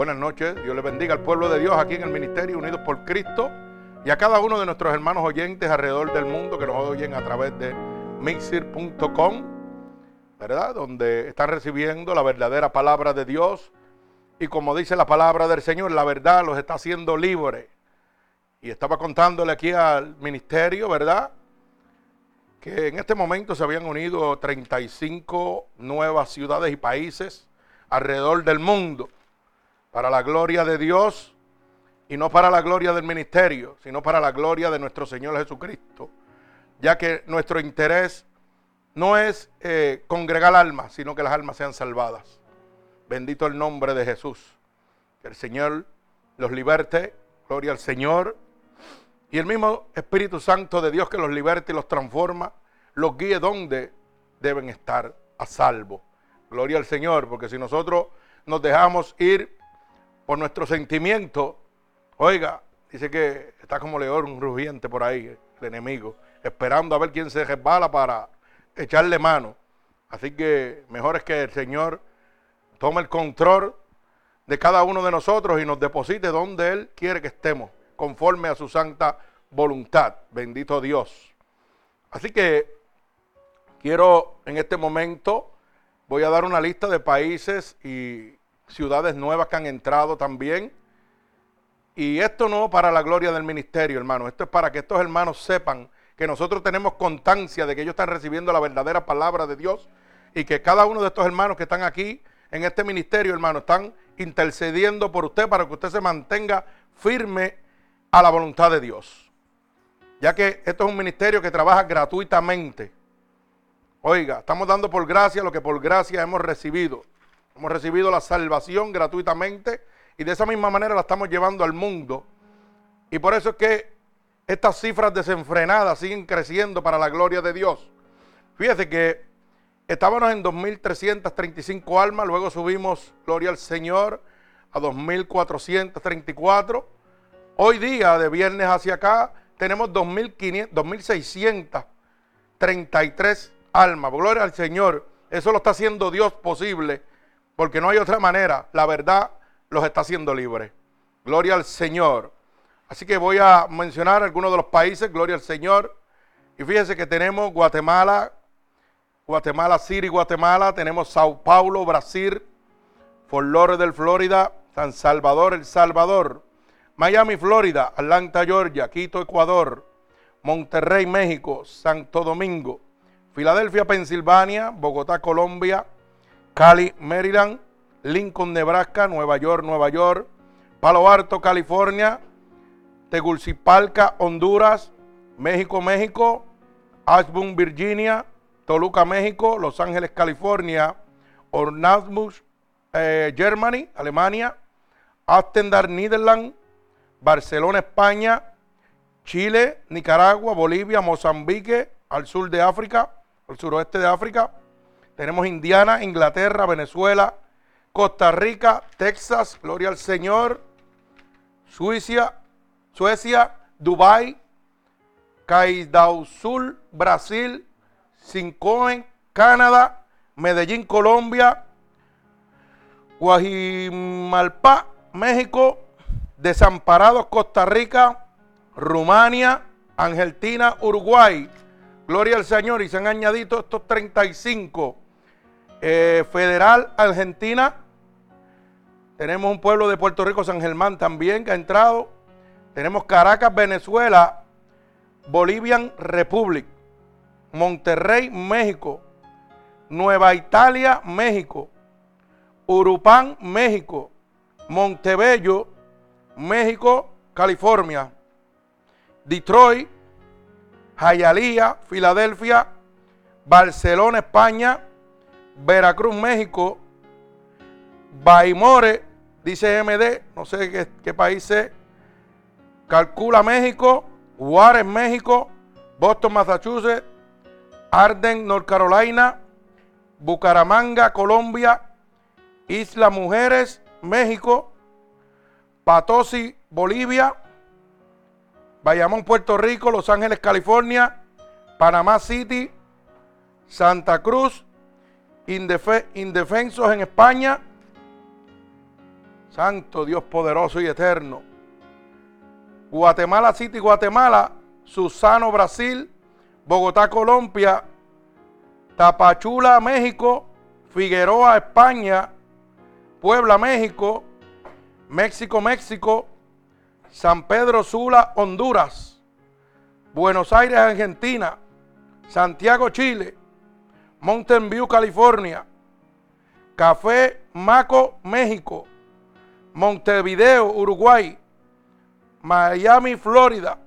Buenas noches, Dios le bendiga al pueblo de Dios aquí en el Ministerio Unidos por Cristo y a cada uno de nuestros hermanos oyentes alrededor del mundo que nos oyen a través de mixir.com, ¿verdad? Donde están recibiendo la verdadera palabra de Dios y como dice la palabra del Señor, la verdad los está haciendo libres. Y estaba contándole aquí al ministerio, ¿verdad? Que en este momento se habían unido 35 nuevas ciudades y países alrededor del mundo para la gloria de Dios y no para la gloria del ministerio, sino para la gloria de nuestro Señor Jesucristo, ya que nuestro interés no es eh, congregar almas, sino que las almas sean salvadas. Bendito el nombre de Jesús. Que el Señor los liberte, gloria al Señor. Y el mismo Espíritu Santo de Dios que los liberte y los transforma, los guíe donde deben estar a salvo. Gloria al Señor, porque si nosotros nos dejamos ir por nuestro sentimiento. Oiga, dice que está como león rugiente por ahí, el enemigo, esperando a ver quién se resbala para echarle mano. Así que mejor es que el Señor tome el control de cada uno de nosotros y nos deposite donde Él quiere que estemos, conforme a su santa voluntad. Bendito Dios. Así que quiero en este momento, voy a dar una lista de países y ciudades nuevas que han entrado también. Y esto no para la gloria del ministerio, hermano. Esto es para que estos hermanos sepan que nosotros tenemos constancia de que ellos están recibiendo la verdadera palabra de Dios y que cada uno de estos hermanos que están aquí en este ministerio, hermano, están intercediendo por usted para que usted se mantenga firme a la voluntad de Dios. Ya que esto es un ministerio que trabaja gratuitamente. Oiga, estamos dando por gracia lo que por gracia hemos recibido. Hemos recibido la salvación gratuitamente y de esa misma manera la estamos llevando al mundo. Y por eso es que estas cifras desenfrenadas siguen creciendo para la gloria de Dios. Fíjese que estábamos en 2.335 almas, luego subimos, gloria al Señor, a 2.434. Hoy día, de viernes hacia acá, tenemos 2.633 almas. Gloria al Señor. Eso lo está haciendo Dios posible porque no hay otra manera. La verdad los está haciendo libres. Gloria al Señor. Así que voy a mencionar algunos de los países. Gloria al Señor. Y fíjense que tenemos Guatemala, Guatemala City, Guatemala. Tenemos Sao Paulo, Brasil. Fort Lauderdale, Florida. San Salvador, El Salvador. Miami, Florida. Atlanta, Georgia. Quito, Ecuador. Monterrey, México. Santo Domingo. Filadelfia, Pensilvania. Bogotá, Colombia. Cali, Maryland, Lincoln, Nebraska, Nueva York, Nueva York, Palo Alto, California, Tegucigalpa, Honduras, México, México, Ashburn, Virginia, Toluca, México, Los Ángeles, California, Ornasmus, eh, Germany, Alemania, Astendar, Netherlands, Barcelona, España, Chile, Nicaragua, Bolivia, Mozambique, al sur de África, al suroeste de África, tenemos Indiana, Inglaterra, Venezuela, Costa Rica, Texas, gloria al Señor, Suiza, Suecia, Dubai, Sul, Brasil, Sincoen, Canadá, Medellín, Colombia, Guajimalpa, México, Desamparados, Costa Rica, Rumania, Argentina, Uruguay. Gloria al Señor. Y se han añadido estos 35 eh, Federal Argentina. Tenemos un pueblo de Puerto Rico, San Germán también que ha entrado. Tenemos Caracas, Venezuela. Bolivian Republic. Monterrey, México. Nueva Italia, México. Urupán, México. Montebello, México, California. Detroit, Hialeah, Filadelfia, Barcelona, España, Veracruz, México, Baimore, dice MD, no sé qué, país es, Calcula, México, Juárez, México, Boston, Massachusetts, Arden, North Carolina, Bucaramanga, Colombia, Isla Mujeres, México, Patosi, Bolivia, Bayamón, Puerto Rico, Los Ángeles, California, Panamá City, Santa Cruz, indefensos en España, Santo Dios poderoso y eterno. Guatemala City, Guatemala. Susano, Brasil. Bogotá, Colombia. Tapachula, México. Figueroa, España. Puebla, México. México, México. San Pedro Sula, Honduras. Buenos Aires, Argentina. Santiago, Chile. Mountain View, California. Café Maco, México. Montevideo, Uruguay. Miami, Florida.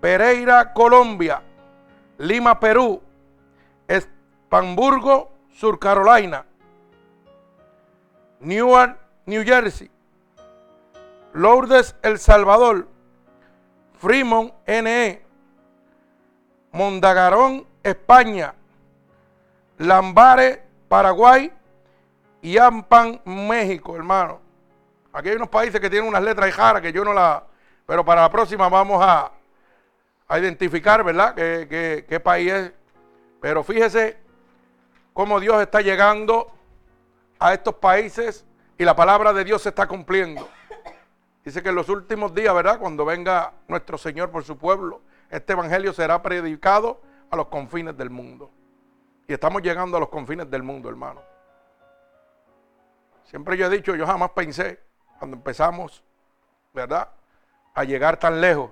Pereira, Colombia. Lima, Perú. Espamburgo, Sur Carolina. Newark, New Jersey. Lourdes, El Salvador. Fremont, NE. Mondagarón, España. Lambare, Paraguay. Y Ampan, México, hermano. Aquí hay unos países que tienen unas letras jara que yo no la... Pero para la próxima vamos a, a identificar, ¿verdad? ¿Qué, qué país es. Pero fíjese cómo Dios está llegando a estos países y la palabra de Dios se está cumpliendo. Dice que en los últimos días, ¿verdad? Cuando venga nuestro Señor por su pueblo, este evangelio será predicado a los confines del mundo. Y estamos llegando a los confines del mundo, hermano. Siempre yo he dicho, yo jamás pensé, cuando empezamos, ¿verdad? A llegar tan lejos.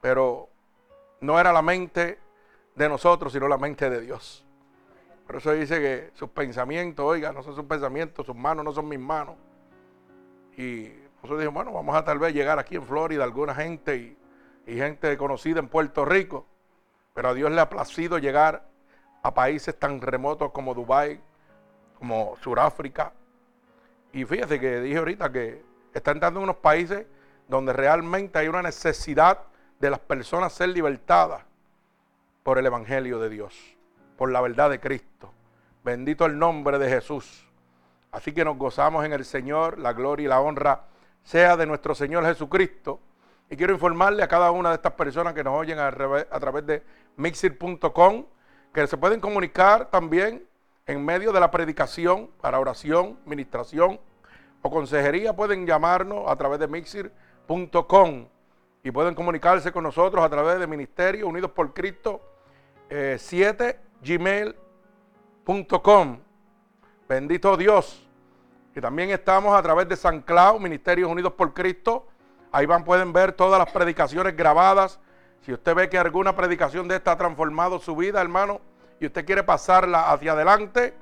Pero no era la mente de nosotros, sino la mente de Dios. Por eso dice que sus pensamientos, oiga, no son sus pensamientos, sus manos no son mis manos. Y nosotros dijimos, bueno, vamos a tal vez llegar aquí en Florida, alguna gente y, y gente conocida en Puerto Rico. Pero a Dios le ha placido llegar a países tan remotos como Dubái, como Sudáfrica. Y fíjese que dije ahorita que está entrando en unos países donde realmente hay una necesidad de las personas ser libertadas por el Evangelio de Dios, por la verdad de Cristo. Bendito el nombre de Jesús. Así que nos gozamos en el Señor, la gloria y la honra sea de nuestro Señor Jesucristo. Y quiero informarle a cada una de estas personas que nos oyen a, través de mixir.com que se pueden comunicar también en medio de la predicación para oración, ministración o consejería. Pueden llamarnos a través de mixir.com y pueden comunicarse con nosotros a través de Ministerio Unidos por Cristo 7 eh, gmail.com. Bendito Dios. Y también estamos a través de San Cloud, Ministerios Unidos por Cristo. Ahí van, pueden ver todas las predicaciones grabadas. Si usted ve que alguna predicación de esta ha transformado su vida, hermano, y usted quiere pasarla hacia adelante,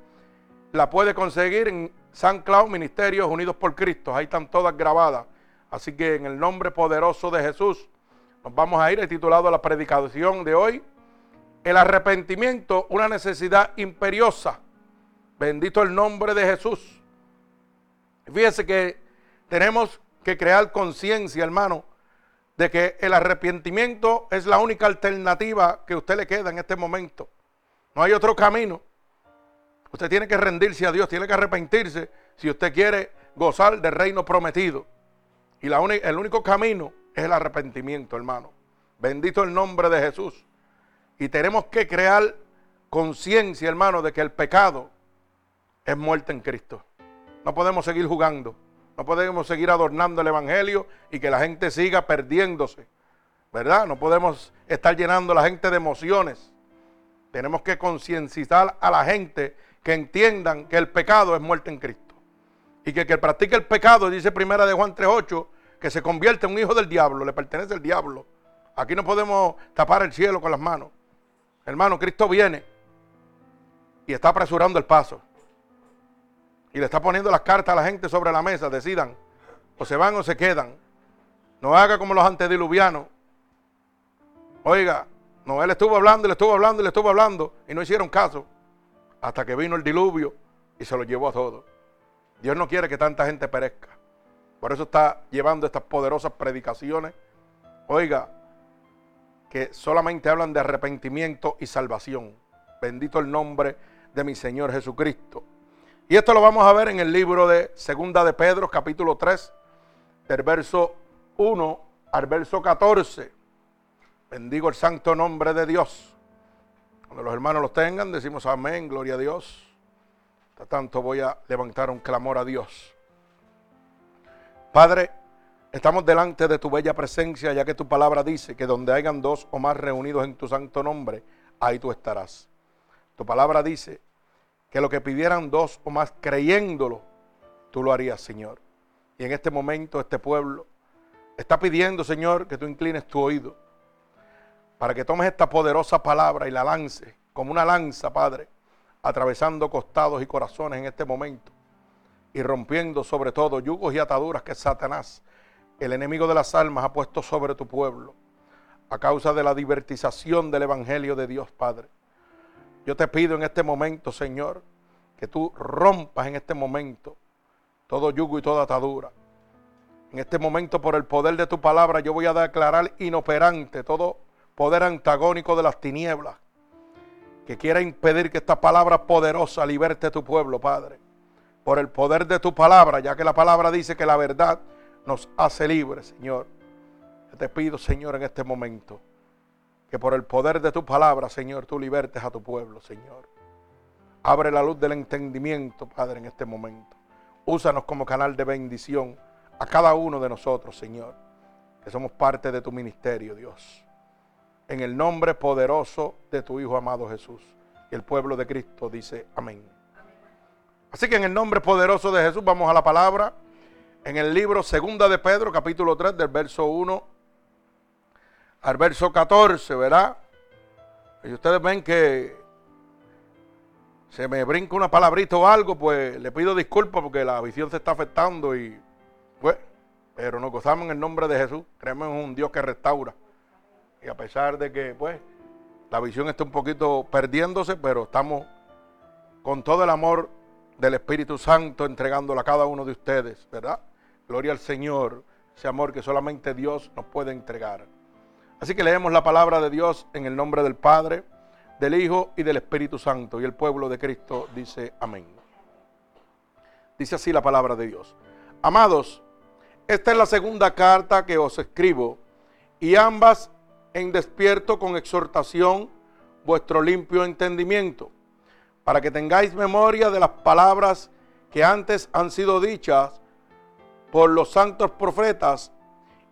la puede conseguir en San Cloud, Ministerios Unidos por Cristo. Ahí están todas grabadas. Así que en el nombre poderoso de Jesús nos vamos a ir. He titulado la predicación de hoy. El arrepentimiento, una necesidad imperiosa. Bendito el nombre de Jesús. Fíjese que tenemos que crear conciencia, hermano, de que el arrepentimiento es la única alternativa que usted le queda en este momento. No hay otro camino. Usted tiene que rendirse a Dios, tiene que arrepentirse si usted quiere gozar del reino prometido. Y el único camino es el arrepentimiento, hermano. Bendito el nombre de Jesús. Y tenemos que crear conciencia, hermano, de que el pecado es muerte en Cristo. No podemos seguir jugando. No podemos seguir adornando el Evangelio y que la gente siga perdiéndose. ¿Verdad? No podemos estar llenando a la gente de emociones. Tenemos que concienciar a la gente que entiendan que el pecado es muerte en Cristo. Y que el que practique el pecado, dice primera de Juan 3.8, que se convierte en un hijo del diablo, le pertenece al diablo. Aquí no podemos tapar el cielo con las manos. Hermano, Cristo viene y está apresurando el paso. Y le está poniendo las cartas a la gente sobre la mesa. Decidan, o se van o se quedan. No haga como los antediluvianos. Oiga, no, él estuvo hablando, le estuvo hablando, le estuvo hablando, y no hicieron caso. Hasta que vino el diluvio y se lo llevó a todos. Dios no quiere que tanta gente perezca. Por eso está llevando estas poderosas predicaciones. Oiga, que solamente hablan de arrepentimiento y salvación. Bendito el nombre de mi Señor Jesucristo. Y esto lo vamos a ver en el libro de Segunda de Pedro, capítulo 3, del verso 1 al verso 14. Bendigo el santo nombre de Dios. Cuando los hermanos los tengan, decimos amén, gloria a Dios tanto voy a levantar un clamor a Dios. Padre, estamos delante de tu bella presencia, ya que tu palabra dice que donde hayan dos o más reunidos en tu santo nombre, ahí tú estarás. Tu palabra dice que lo que pidieran dos o más creyéndolo, tú lo harías, Señor. Y en este momento este pueblo está pidiendo, Señor, que tú inclines tu oído para que tomes esta poderosa palabra y la lance como una lanza, Padre, atravesando costados y corazones en este momento y rompiendo sobre todo yugos y ataduras que Satanás, el enemigo de las almas, ha puesto sobre tu pueblo a causa de la divertización del Evangelio de Dios, Padre. Yo te pido en este momento, Señor, que tú rompas en este momento todo yugo y toda atadura. En este momento, por el poder de tu palabra, yo voy a declarar inoperante todo poder antagónico de las tinieblas que quiera impedir que esta palabra poderosa liberte a tu pueblo, Padre. Por el poder de tu palabra, ya que la palabra dice que la verdad nos hace libres, Señor. te pido, Señor, en este momento, que por el poder de tu palabra, Señor, tú libertes a tu pueblo, Señor. Abre la luz del entendimiento, Padre, en este momento. Úsanos como canal de bendición a cada uno de nosotros, Señor, que somos parte de tu ministerio, Dios en el nombre poderoso de tu Hijo amado Jesús. Y el pueblo de Cristo dice amén. Así que en el nombre poderoso de Jesús vamos a la palabra. En el libro Segunda de Pedro, capítulo 3, del verso 1 al verso 14, ¿verdad? Y ustedes ven que se me brinca una palabrita o algo, pues le pido disculpas porque la visión se está afectando y pues, pero nos gozamos en el nombre de Jesús. Creemos en un Dios que restaura. Y a pesar de que, pues, la visión está un poquito perdiéndose, pero estamos con todo el amor del Espíritu Santo entregándola a cada uno de ustedes, ¿verdad? Gloria al Señor, ese amor que solamente Dios nos puede entregar. Así que leemos la palabra de Dios en el nombre del Padre, del Hijo y del Espíritu Santo. Y el pueblo de Cristo dice amén. Dice así la palabra de Dios. Amados, esta es la segunda carta que os escribo y ambas en despierto con exhortación vuestro limpio entendimiento, para que tengáis memoria de las palabras que antes han sido dichas por los santos profetas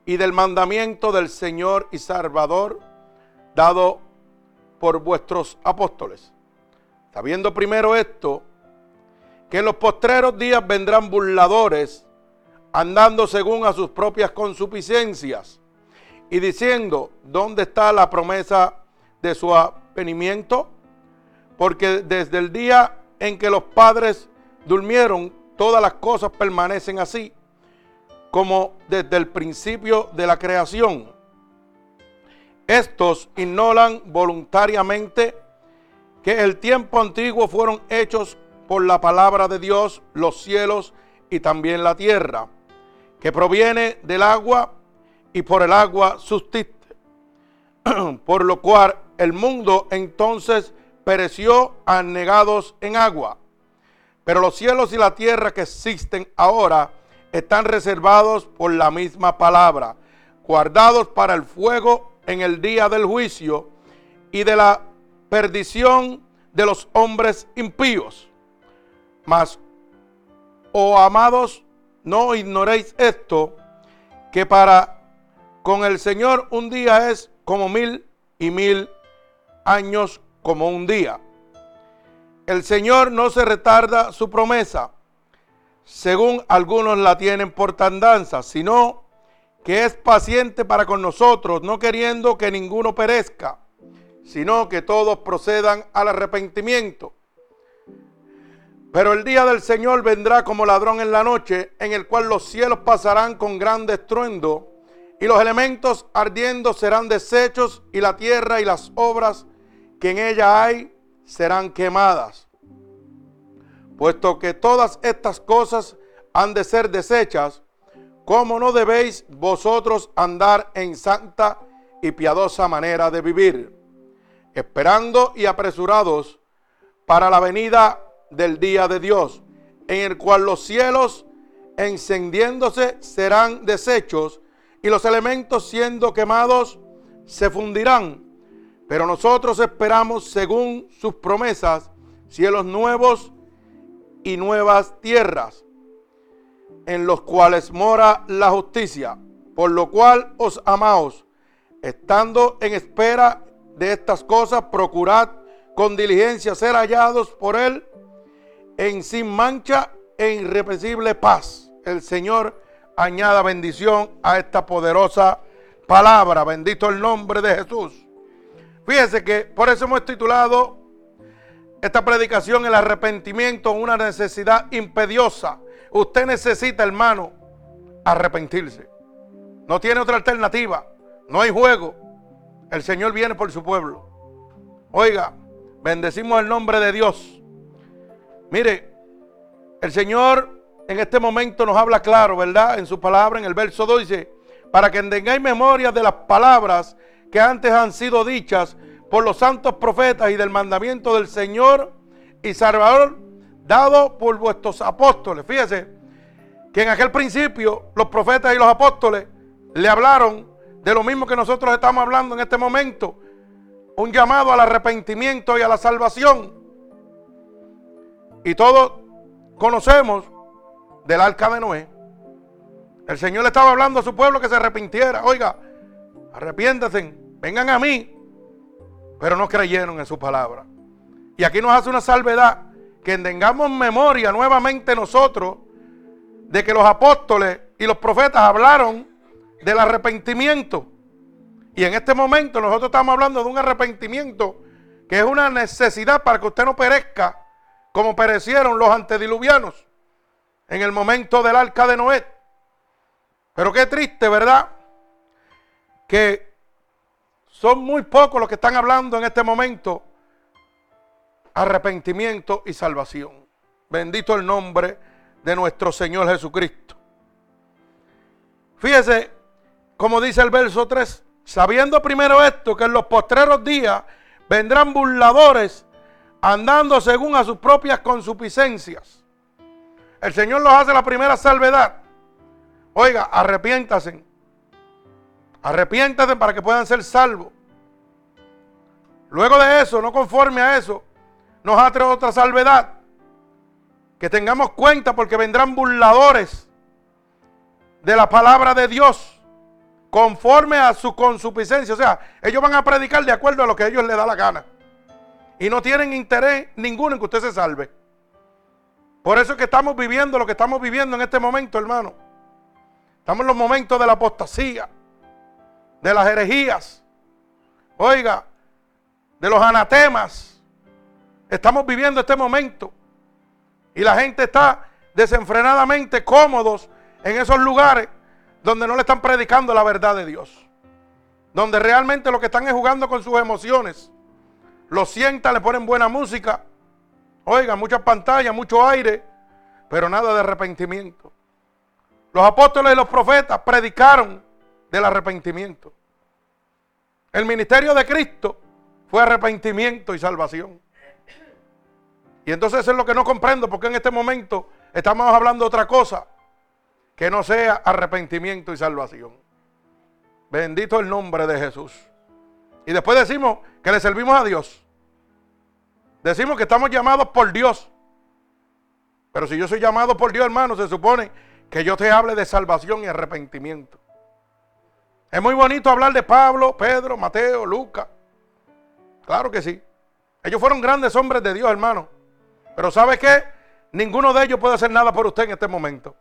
y del mandamiento del Señor y Salvador dado por vuestros apóstoles. Sabiendo primero esto, que en los postreros días vendrán burladores, andando según a sus propias consuficiencias y diciendo, ¿dónde está la promesa de su avenimiento? Porque desde el día en que los padres durmieron, todas las cosas permanecen así, como desde el principio de la creación. Estos ignoran voluntariamente que el tiempo antiguo fueron hechos por la palabra de Dios los cielos y también la tierra, que proviene del agua y por el agua subsiste. por lo cual el mundo entonces pereció anegados en agua. Pero los cielos y la tierra que existen ahora están reservados por la misma palabra, guardados para el fuego en el día del juicio y de la perdición de los hombres impíos. Mas, oh amados, no ignoréis esto, que para con el Señor un día es como mil y mil años como un día. El Señor no se retarda su promesa, según algunos la tienen por tandanza, sino que es paciente para con nosotros, no queriendo que ninguno perezca, sino que todos procedan al arrepentimiento. Pero el día del Señor vendrá como ladrón en la noche, en el cual los cielos pasarán con gran estruendo y los elementos ardiendo serán deshechos y la tierra y las obras que en ella hay serán quemadas. Puesto que todas estas cosas han de ser deshechas, ¿cómo no debéis vosotros andar en santa y piadosa manera de vivir, esperando y apresurados para la venida del día de Dios, en el cual los cielos encendiéndose serán deshechos y los elementos siendo quemados se fundirán. Pero nosotros esperamos, según sus promesas, cielos nuevos y nuevas tierras. en los cuales mora la justicia, por lo cual os amaos, estando en espera de estas cosas, procurad con diligencia ser hallados por Él en sin mancha e irrepresible paz. El Señor añada bendición a esta poderosa palabra. Bendito el nombre de Jesús. Fíjese que por eso hemos titulado esta predicación el arrepentimiento, una necesidad impediosa. Usted necesita, hermano, arrepentirse. No tiene otra alternativa. No hay juego. El Señor viene por su pueblo. Oiga, bendecimos el nombre de Dios. Mire, el Señor en este momento nos habla claro, ¿verdad? En su palabra, en el verso 2 dice, para que tengáis memoria de las palabras que antes han sido dichas por los santos profetas y del mandamiento del Señor y Salvador dado por vuestros apóstoles. Fíjese que en aquel principio los profetas y los apóstoles le hablaron de lo mismo que nosotros estamos hablando en este momento, un llamado al arrepentimiento y a la salvación. Y todos conocemos del arca de Noé. El Señor le estaba hablando a su pueblo que se arrepintiera. Oiga, arrepiéntanse, vengan a mí. Pero no creyeron en su palabra. Y aquí nos hace una salvedad que tengamos memoria nuevamente nosotros de que los apóstoles y los profetas hablaron del arrepentimiento. Y en este momento nosotros estamos hablando de un arrepentimiento que es una necesidad para que usted no perezca como perecieron los antediluvianos en el momento del arca de Noé. Pero qué triste, ¿verdad? Que son muy pocos los que están hablando en este momento arrepentimiento y salvación. Bendito el nombre de nuestro Señor Jesucristo. Fíjese, como dice el verso 3, sabiendo primero esto, que en los postreros días vendrán burladores andando según a sus propias consuficiencias el Señor los hace la primera salvedad. Oiga, arrepiéntase. Arrepiéntase para que puedan ser salvos. Luego de eso, no conforme a eso, nos hace otra salvedad. Que tengamos cuenta porque vendrán burladores de la palabra de Dios conforme a su consuficiencia. O sea, ellos van a predicar de acuerdo a lo que a ellos les da la gana. Y no tienen interés ninguno en que usted se salve. Por eso es que estamos viviendo lo que estamos viviendo en este momento, hermano. Estamos en los momentos de la apostasía, de las herejías, oiga, de los anatemas. Estamos viviendo este momento. Y la gente está desenfrenadamente cómodos en esos lugares donde no le están predicando la verdad de Dios. Donde realmente lo que están es jugando con sus emociones. Lo sientan, le ponen buena música Oiga, muchas pantallas, mucho aire, pero nada de arrepentimiento. Los apóstoles y los profetas predicaron del arrepentimiento. El ministerio de Cristo fue arrepentimiento y salvación. Y entonces eso es lo que no comprendo, porque en este momento estamos hablando de otra cosa que no sea arrepentimiento y salvación. Bendito el nombre de Jesús. Y después decimos que le servimos a Dios. Decimos que estamos llamados por Dios. Pero si yo soy llamado por Dios, hermano, se supone que yo te hable de salvación y arrepentimiento. Es muy bonito hablar de Pablo, Pedro, Mateo, Lucas. Claro que sí. Ellos fueron grandes hombres de Dios, hermano. Pero ¿sabe qué? Ninguno de ellos puede hacer nada por usted en este momento.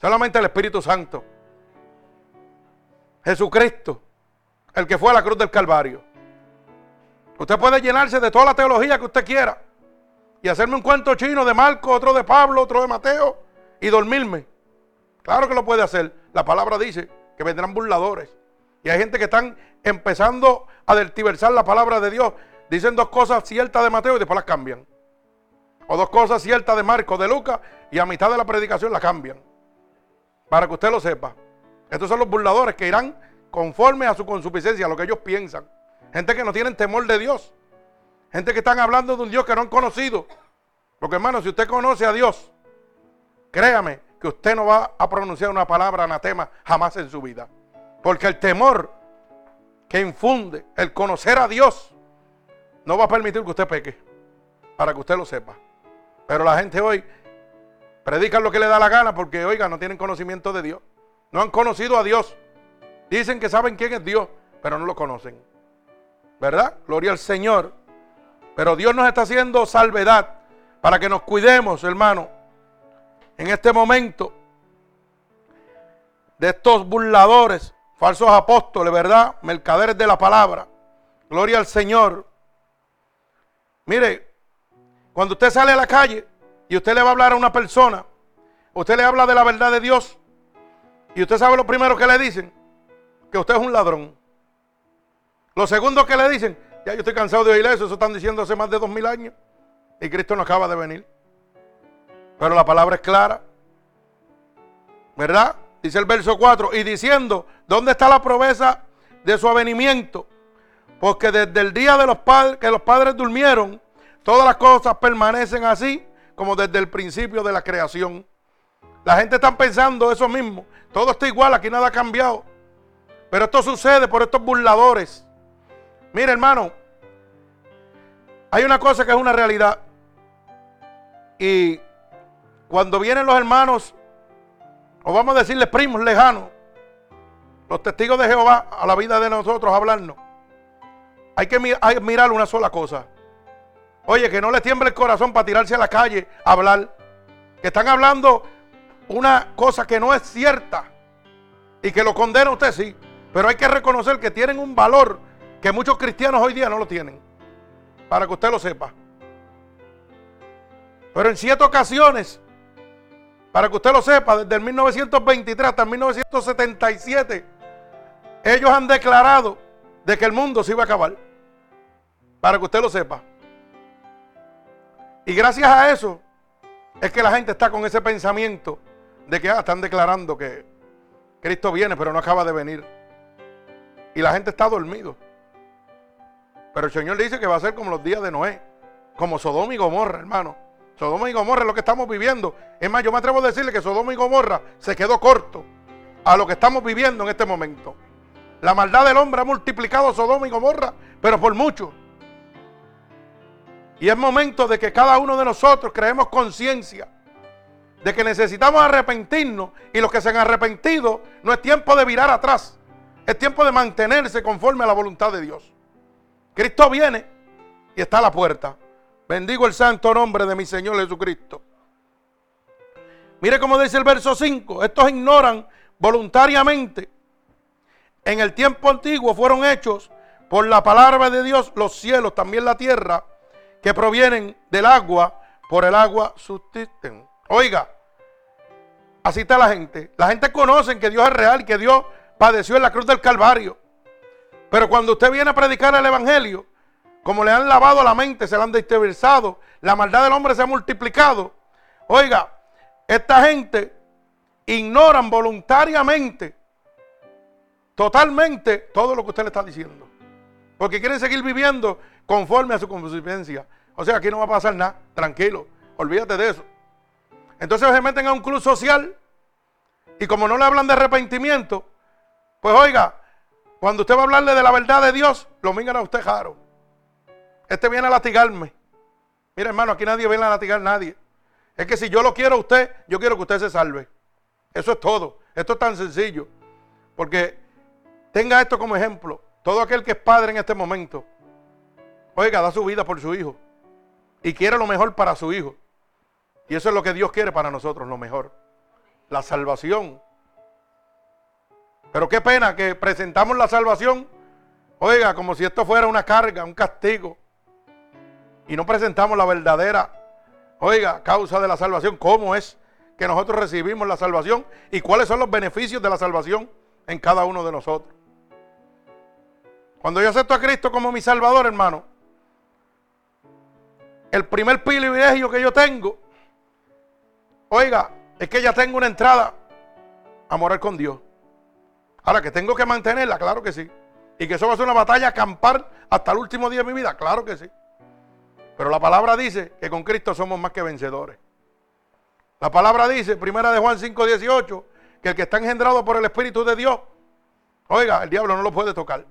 Solamente el Espíritu Santo. Jesucristo, el que fue a la cruz del Calvario. Usted puede llenarse de toda la teología que usted quiera y hacerme un cuento chino de Marco, otro de Pablo, otro de Mateo y dormirme. Claro que lo puede hacer. La palabra dice que vendrán burladores. Y hay gente que están empezando a deltiversar la palabra de Dios. Dicen dos cosas ciertas de Mateo y después las cambian. O dos cosas ciertas de Marco, de Lucas, y a mitad de la predicación la cambian. Para que usted lo sepa. Estos son los burladores que irán conforme a su consuficiencia, a lo que ellos piensan. Gente que no tienen temor de Dios. Gente que están hablando de un Dios que no han conocido. Porque hermano, si usted conoce a Dios, créame que usted no va a pronunciar una palabra anatema jamás en su vida. Porque el temor que infunde el conocer a Dios no va a permitir que usted peque. Para que usted lo sepa. Pero la gente hoy Predican lo que le da la gana porque, oiga, no tienen conocimiento de Dios. No han conocido a Dios. Dicen que saben quién es Dios, pero no lo conocen. ¿Verdad? Gloria al Señor. Pero Dios nos está haciendo salvedad para que nos cuidemos, hermano, en este momento de estos burladores, falsos apóstoles, ¿verdad? Mercaderes de la palabra. Gloria al Señor. Mire, cuando usted sale a la calle y usted le va a hablar a una persona, usted le habla de la verdad de Dios y usted sabe lo primero que le dicen, que usted es un ladrón. Lo segundo que le dicen, ya yo estoy cansado de oír eso, eso están diciendo hace más de dos mil años y Cristo no acaba de venir. Pero la palabra es clara, ¿verdad? Dice el verso 4, y diciendo, ¿dónde está la promesa de su avenimiento? Porque desde el día de los padres, que los padres durmieron, todas las cosas permanecen así como desde el principio de la creación. La gente está pensando eso mismo. Todo está igual, aquí nada ha cambiado. Pero esto sucede por estos burladores. Mire, hermano, hay una cosa que es una realidad. Y cuando vienen los hermanos, o vamos a decirles primos lejanos, los testigos de Jehová a la vida de nosotros a hablarnos, hay que mirar una sola cosa. Oye, que no le tiemble el corazón para tirarse a la calle a hablar. Que están hablando una cosa que no es cierta. Y que lo condena usted, sí. Pero hay que reconocer que tienen un valor que muchos cristianos hoy día no lo tienen. Para que usted lo sepa. Pero en siete ocasiones, para que usted lo sepa, desde el 1923 hasta el 1977, ellos han declarado de que el mundo se iba a acabar. Para que usted lo sepa. Y gracias a eso es que la gente está con ese pensamiento de que ah, están declarando que Cristo viene, pero no acaba de venir. Y la gente está dormido. Pero el Señor dice que va a ser como los días de Noé, como Sodoma y Gomorra, hermano. Sodoma y Gomorra es lo que estamos viviendo. Es más, yo me atrevo a decirle que Sodoma y Gomorra se quedó corto a lo que estamos viviendo en este momento. La maldad del hombre ha multiplicado Sodoma y Gomorra, pero por mucho. Y es momento de que cada uno de nosotros creemos conciencia de que necesitamos arrepentirnos y los que se han arrepentido no es tiempo de virar atrás, es tiempo de mantenerse conforme a la voluntad de Dios. Cristo viene y está a la puerta. Bendigo el santo nombre de mi Señor Jesucristo. Mire cómo dice el verso 5, estos ignoran voluntariamente. En el tiempo antiguo fueron hechos por la palabra de Dios los cielos, también la tierra, que provienen del agua, por el agua subsisten. Oiga, así está la gente. La gente conoce que Dios es real, que Dios padeció en la cruz del Calvario. Pero cuando usted viene a predicar el Evangelio, como le han lavado la mente, se la han desteversado, la maldad del hombre se ha multiplicado. Oiga, esta gente ignoran voluntariamente, totalmente, todo lo que usted le está diciendo. Porque quieren seguir viviendo conforme a su consistencia. O sea, aquí no va a pasar nada, tranquilo, olvídate de eso. Entonces se meten a un club social y como no le hablan de arrepentimiento, pues oiga, cuando usted va a hablarle de la verdad de Dios, lo miran a usted jaro. Este viene a latigarme. Mira, hermano, aquí nadie viene a latigar a nadie. Es que si yo lo quiero a usted, yo quiero que usted se salve. Eso es todo. Esto es tan sencillo. Porque tenga esto como ejemplo. Todo aquel que es padre en este momento, Oiga, da su vida por su hijo. Y quiere lo mejor para su hijo. Y eso es lo que Dios quiere para nosotros, lo mejor. La salvación. Pero qué pena que presentamos la salvación, oiga, como si esto fuera una carga, un castigo. Y no presentamos la verdadera, oiga, causa de la salvación. ¿Cómo es que nosotros recibimos la salvación? ¿Y cuáles son los beneficios de la salvación en cada uno de nosotros? Cuando yo acepto a Cristo como mi Salvador, hermano, el primer privilegio que yo tengo, oiga, es que ya tengo una entrada a morar con Dios. Ahora que tengo que mantenerla, claro que sí. Y que eso va a ser una batalla acampar hasta el último día de mi vida, claro que sí. Pero la palabra dice que con Cristo somos más que vencedores. La palabra dice, primera de Juan 5:18, que el que está engendrado por el Espíritu de Dios, oiga, el diablo no lo puede tocar.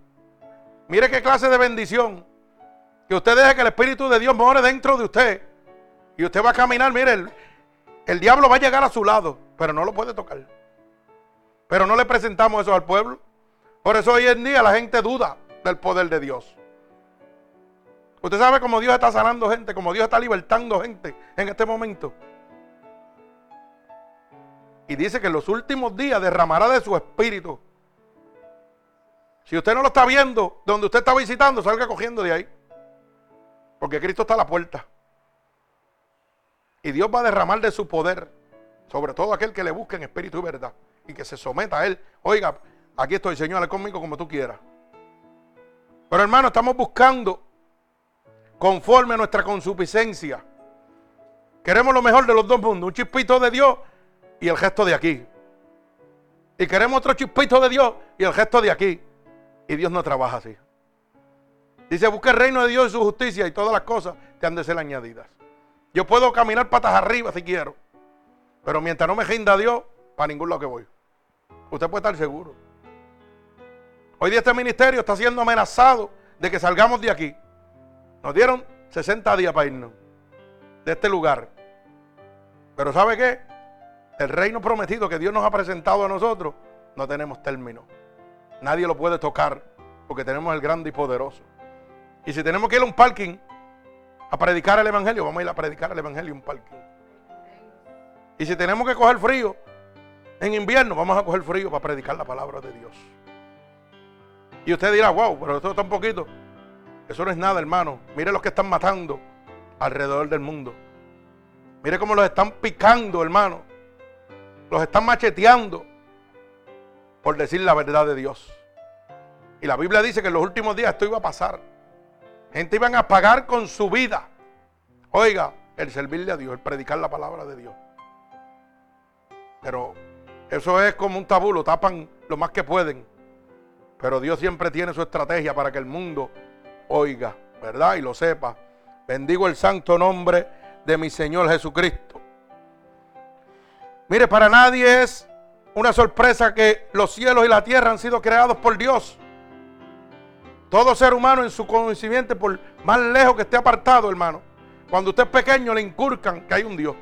Mire qué clase de bendición que usted deje que el Espíritu de Dios more dentro de usted. Y usted va a caminar, mire, El diablo va a llegar a su lado, pero no lo puede tocar. Pero no le presentamos eso al pueblo. Por eso hoy en día la gente duda del poder de Dios. Usted sabe cómo Dios está sanando gente, cómo Dios está libertando gente en este momento. Y dice que en los últimos días derramará de su espíritu. Si usted no lo está viendo, donde usted está visitando, salga cogiendo de ahí. Porque Cristo está a la puerta. Y Dios va a derramar de su poder sobre todo aquel que le busque en espíritu y verdad. Y que se someta a Él. Oiga, aquí estoy, Señor, conmigo como tú quieras. Pero hermano, estamos buscando conforme a nuestra consuficiencia. Queremos lo mejor de los dos mundos, un chispito de Dios y el gesto de aquí. Y queremos otro chispito de Dios y el gesto de aquí. Y Dios no trabaja así. Dice, busca el reino de Dios y su justicia y todas las cosas te han de ser añadidas. Yo puedo caminar patas arriba si quiero. Pero mientras no me rinda Dios, para ningún lado que voy. Usted puede estar seguro. Hoy día este ministerio está siendo amenazado de que salgamos de aquí. Nos dieron 60 días para irnos de este lugar. Pero ¿sabe qué? El reino prometido que Dios nos ha presentado a nosotros, no tenemos término. Nadie lo puede tocar porque tenemos el grande y poderoso. Y si tenemos que ir a un parking a predicar el evangelio, vamos a ir a predicar el evangelio en un parking. Y si tenemos que coger frío en invierno, vamos a coger frío para predicar la palabra de Dios. Y usted dirá, wow, pero esto está un poquito. Eso no es nada, hermano. Mire los que están matando alrededor del mundo. Mire cómo los están picando, hermano. Los están macheteando por decir la verdad de Dios. Y la Biblia dice que en los últimos días esto iba a pasar. Gente iban a pagar con su vida. Oiga, el servirle a Dios, el predicar la palabra de Dios. Pero eso es como un tabú, lo tapan lo más que pueden. Pero Dios siempre tiene su estrategia para que el mundo oiga, ¿verdad? Y lo sepa. Bendigo el santo nombre de mi Señor Jesucristo. Mire, para nadie es una sorpresa que los cielos y la tierra han sido creados por Dios. Todo ser humano en su conocimiento, por más lejos que esté apartado, hermano. Cuando usted es pequeño le inculcan que hay un Dios.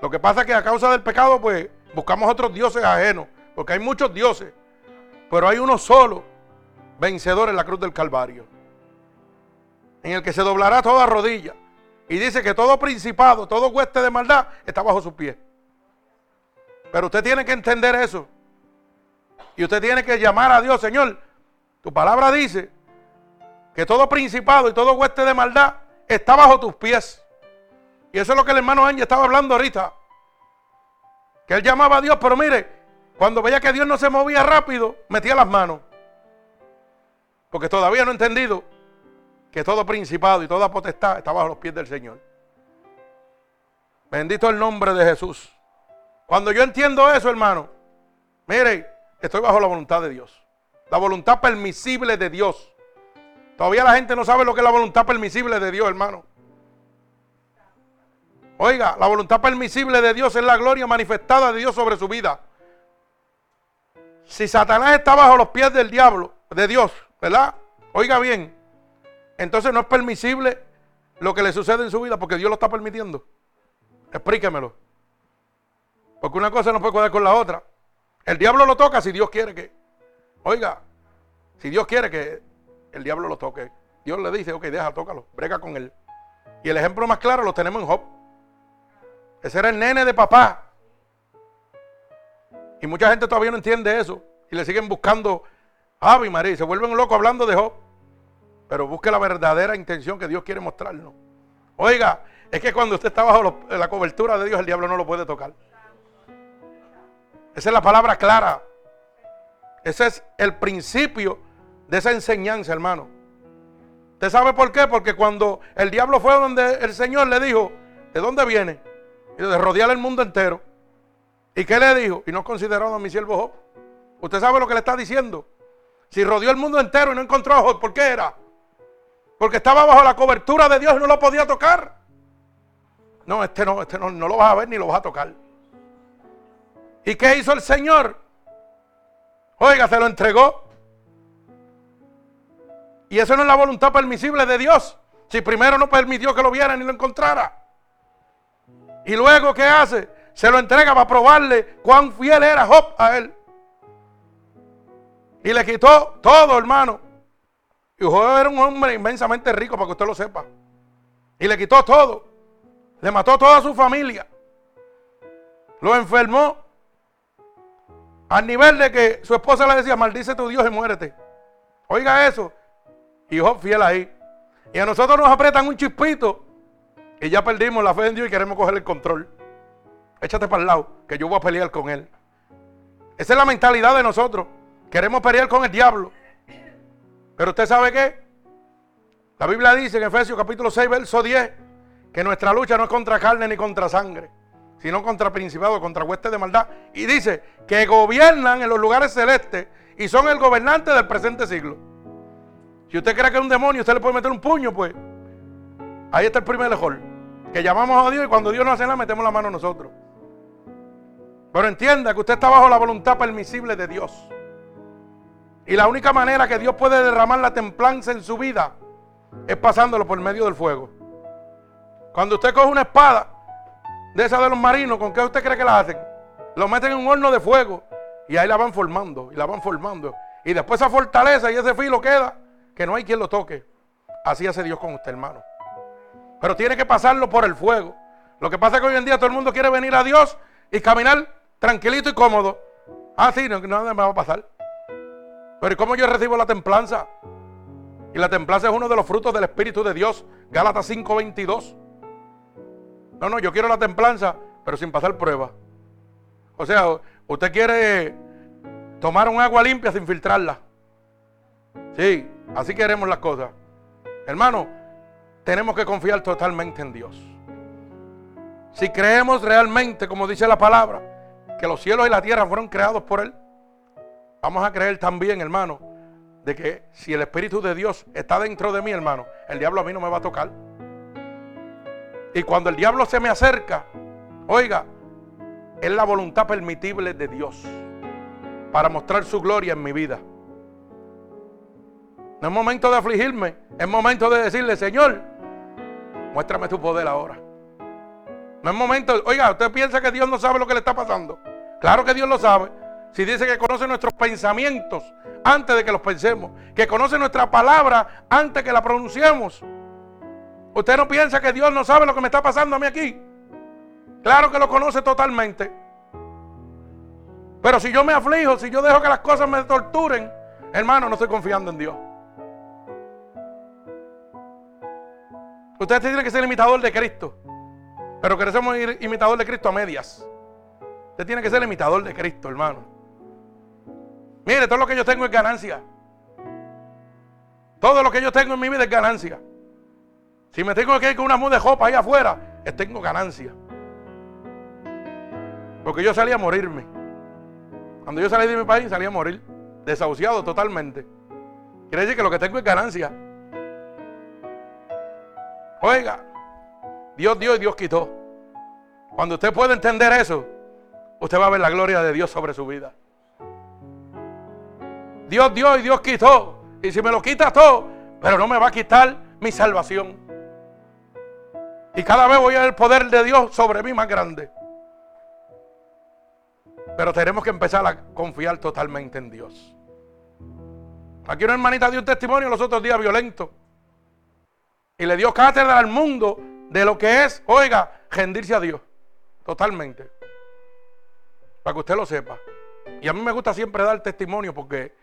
Lo que pasa es que a causa del pecado, pues buscamos otros dioses ajenos, porque hay muchos dioses, pero hay uno solo vencedor en la cruz del Calvario, en el que se doblará toda rodilla. Y dice que todo principado, todo hueste de maldad está bajo sus pies. Pero usted tiene que entender eso. Y usted tiene que llamar a Dios, Señor. Tu palabra dice que todo principado y todo hueste de maldad está bajo tus pies. Y eso es lo que el hermano Ángel estaba hablando ahorita. Que él llamaba a Dios, pero mire, cuando veía que Dios no se movía rápido, metía las manos. Porque todavía no he entendido que todo principado y toda potestad está bajo los pies del Señor. Bendito el nombre de Jesús. Cuando yo entiendo eso, hermano, mire, estoy bajo la voluntad de Dios. La voluntad permisible de Dios. Todavía la gente no sabe lo que es la voluntad permisible de Dios, hermano. Oiga, la voluntad permisible de Dios es la gloria manifestada de Dios sobre su vida. Si Satanás está bajo los pies del diablo, de Dios, ¿verdad? Oiga bien, entonces no es permisible lo que le sucede en su vida porque Dios lo está permitiendo. Explíquemelo. Porque una cosa no puede cuadrar con la otra. El diablo lo toca si Dios quiere que. Oiga, si Dios quiere que el diablo lo toque, Dios le dice, ok, deja, tócalo, brega con él. Y el ejemplo más claro lo tenemos en Job. Ese era el nene de papá. Y mucha gente todavía no entiende eso. Y le siguen buscando Ave María. Y se vuelven locos hablando de Job. Pero busque la verdadera intención que Dios quiere mostrarnos. Oiga, es que cuando usted está bajo la cobertura de Dios, el diablo no lo puede tocar. Esa es la palabra clara. Ese es el principio de esa enseñanza, hermano. ¿Usted sabe por qué? Porque cuando el diablo fue donde el Señor le dijo, ¿de dónde viene? y de rodear el mundo entero. ¿Y qué le dijo? Y no consideraron a mi siervo Job. Usted sabe lo que le está diciendo. Si rodeó el mundo entero y no encontró a Job, ¿por qué era? Porque estaba bajo la cobertura de Dios y no lo podía tocar. No, este no, este no, no lo vas a ver ni lo vas a tocar. ¿Y qué hizo el Señor? Oiga, se lo entregó. Y eso no es la voluntad permisible de Dios. Si primero no permitió que lo viera ni lo encontrara. Y luego, ¿qué hace? Se lo entrega para probarle cuán fiel era Job a él. Y le quitó todo, hermano. Y Job era un hombre inmensamente rico, para que usted lo sepa. Y le quitó todo. Le mató toda su familia. Lo enfermó. Al nivel de que su esposa le decía, maldice tu Dios y muérete. Oiga eso. Y Job fiel ahí. Y a nosotros nos apretan un chispito. Y ya perdimos la fe en Dios y queremos coger el control. Échate para el lado, que yo voy a pelear con él. Esa es la mentalidad de nosotros. Queremos pelear con el diablo. Pero usted sabe qué? La Biblia dice en Efesios capítulo 6, verso 10, que nuestra lucha no es contra carne ni contra sangre, sino contra principados, contra huestes de maldad. Y dice que gobiernan en los lugares celestes y son el gobernante del presente siglo. Si usted cree que es un demonio, usted le puede meter un puño, pues. Ahí está el primer mejor. Que llamamos a Dios y cuando Dios no hace nada, metemos la mano nosotros. Pero entienda que usted está bajo la voluntad permisible de Dios. Y la única manera que Dios puede derramar la templanza en su vida es pasándolo por medio del fuego. Cuando usted coge una espada de esa de los marinos, ¿con qué usted cree que la hacen? Lo meten en un horno de fuego y ahí la van formando y la van formando. Y después esa fortaleza y ese filo queda que no hay quien lo toque. Así hace Dios con usted, hermano. Pero tiene que pasarlo por el fuego. Lo que pasa es que hoy en día todo el mundo quiere venir a Dios y caminar tranquilito y cómodo. Ah, sí, no, nada me va a pasar. Pero ¿y cómo yo recibo la templanza? Y la templanza es uno de los frutos del Espíritu de Dios. Gálatas 5:22. No, no, yo quiero la templanza, pero sin pasar prueba. O sea, usted quiere tomar un agua limpia sin filtrarla. Sí, así queremos las cosas. Hermano, tenemos que confiar totalmente en Dios. Si creemos realmente, como dice la palabra, que los cielos y la tierra fueron creados por Él, vamos a creer también, hermano, de que si el Espíritu de Dios está dentro de mí, hermano, el diablo a mí no me va a tocar. Y cuando el diablo se me acerca, oiga, es la voluntad permitible de Dios para mostrar su gloria en mi vida. No es momento de afligirme, es momento de decirle, Señor, muéstrame tu poder ahora. No es momento, oiga, usted piensa que Dios no sabe lo que le está pasando. Claro que Dios lo sabe. Si dice que conoce nuestros pensamientos antes de que los pensemos, que conoce nuestra palabra antes que la pronunciemos. Usted no piensa que Dios no sabe lo que me está pasando a mí aquí. Claro que lo conoce totalmente. Pero si yo me aflijo, si yo dejo que las cosas me torturen, hermano, no estoy confiando en Dios. Usted tiene que ser imitador de Cristo. Pero queremos ir imitador de Cristo a medias. Usted tiene que ser imitador de Cristo, hermano. Mire, todo lo que yo tengo es ganancia. Todo lo que yo tengo en mi vida es ganancia. Si me tengo que ir con una muda de jopa ahí afuera, tengo ganancia. Porque yo salí a morirme. Cuando yo salí de mi país, salí a morir. Desahuciado totalmente. Quiere decir que lo que tengo es ganancia. Oiga, Dios dio y Dios quitó. Cuando usted puede entender eso, usted va a ver la gloria de Dios sobre su vida. Dios dio y Dios quitó. Y si me lo quita todo, pero no me va a quitar mi salvación. Y cada vez voy a ver el poder de Dios sobre mí más grande. Pero tenemos que empezar a confiar totalmente en Dios. Aquí una hermanita dio un testimonio los otros días violento. Y le dio cátedra al mundo de lo que es, oiga, rendirse a Dios. Totalmente. Para que usted lo sepa. Y a mí me gusta siempre dar testimonio porque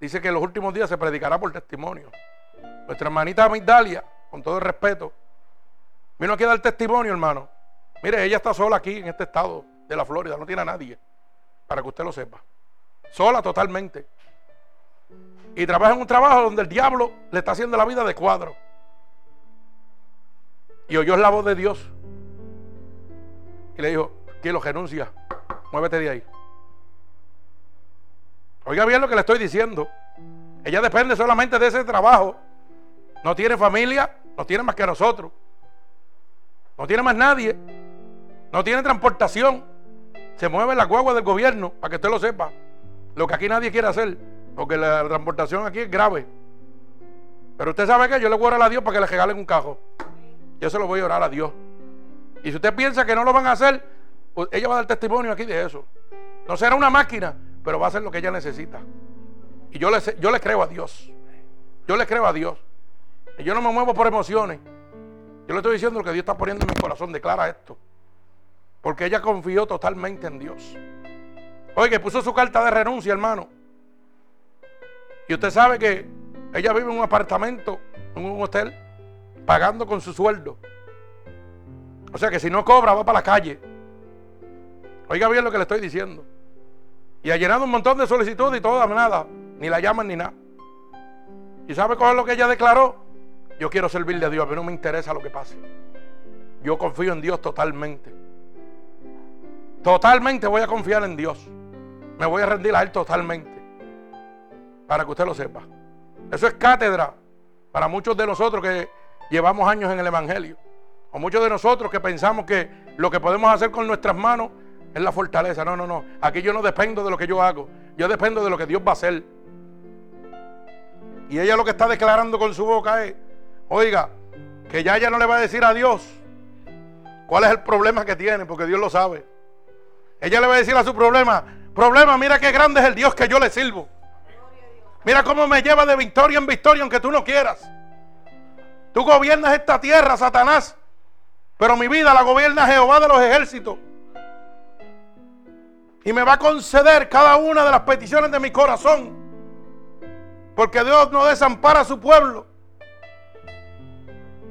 Dice que en los últimos días se predicará por testimonio. Nuestra hermanita Migdalia, con todo el respeto, vino aquí a dar testimonio, hermano. Mire, ella está sola aquí en este estado de la Florida, no tiene a nadie, para que usted lo sepa. Sola totalmente. Y trabaja en un trabajo donde el diablo le está haciendo la vida de cuadro. Y oyó la voz de Dios. Y le dijo, lo renuncia, muévete de ahí. Oiga bien lo que le estoy diciendo. Ella depende solamente de ese trabajo. No tiene familia, no tiene más que nosotros. No tiene más nadie. No tiene transportación. Se mueve la guagua del gobierno, para que usted lo sepa. Lo que aquí nadie quiere hacer. Porque la transportación aquí es grave. Pero usted sabe que yo le voy a orar a Dios para que le regalen un cajo. Yo se lo voy a orar a Dios. Y si usted piensa que no lo van a hacer, pues ella va a dar testimonio aquí de eso. No será una máquina, pero va a hacer lo que ella necesita. Y yo le, yo le creo a Dios. Yo le creo a Dios. Y yo no me muevo por emociones. Yo le estoy diciendo lo que Dios está poniendo en mi corazón. Declara esto. Porque ella confió totalmente en Dios. Oye, puso su carta de renuncia, hermano. Y usted sabe que ella vive en un apartamento, en un hotel, pagando con su sueldo. O sea que si no cobra, va para la calle. Oiga bien lo que le estoy diciendo. Y ha llenado un montón de solicitudes y todo, nada. Ni la llaman ni nada. ¿Y sabe cuál es lo que ella declaró? Yo quiero servirle a Dios, a mí no me interesa lo que pase. Yo confío en Dios totalmente. Totalmente voy a confiar en Dios. Me voy a rendir a Él totalmente. Para que usted lo sepa. Eso es cátedra para muchos de nosotros que llevamos años en el Evangelio. O muchos de nosotros que pensamos que lo que podemos hacer con nuestras manos es la fortaleza. No, no, no. Aquí yo no dependo de lo que yo hago. Yo dependo de lo que Dios va a hacer. Y ella lo que está declarando con su boca es, oiga, que ya ella no le va a decir a Dios cuál es el problema que tiene, porque Dios lo sabe. Ella le va a decir a su problema, problema, mira qué grande es el Dios que yo le sirvo. Mira cómo me lleva de victoria en victoria aunque tú no quieras. Tú gobiernas esta tierra, Satanás, pero mi vida la gobierna Jehová de los ejércitos. Y me va a conceder cada una de las peticiones de mi corazón. Porque Dios no desampara a su pueblo.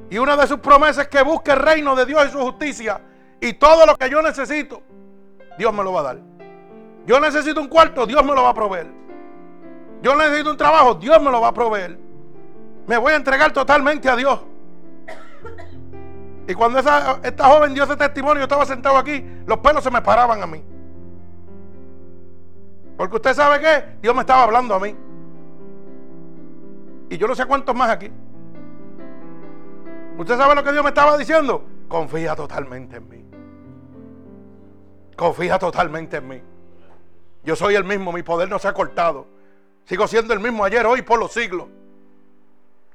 Y una de sus promesas es que busque el reino de Dios y su justicia. Y todo lo que yo necesito, Dios me lo va a dar. Yo necesito un cuarto, Dios me lo va a proveer. Yo necesito un trabajo, Dios me lo va a proveer. Me voy a entregar totalmente a Dios. Y cuando esa, esta joven dio ese testimonio, yo estaba sentado aquí, los pelos se me paraban a mí. Porque usted sabe que Dios me estaba hablando a mí. Y yo no sé cuántos más aquí. ¿Usted sabe lo que Dios me estaba diciendo? Confía totalmente en mí. Confía totalmente en mí. Yo soy el mismo, mi poder no se ha cortado. Sigo siendo el mismo ayer, hoy, por los siglos.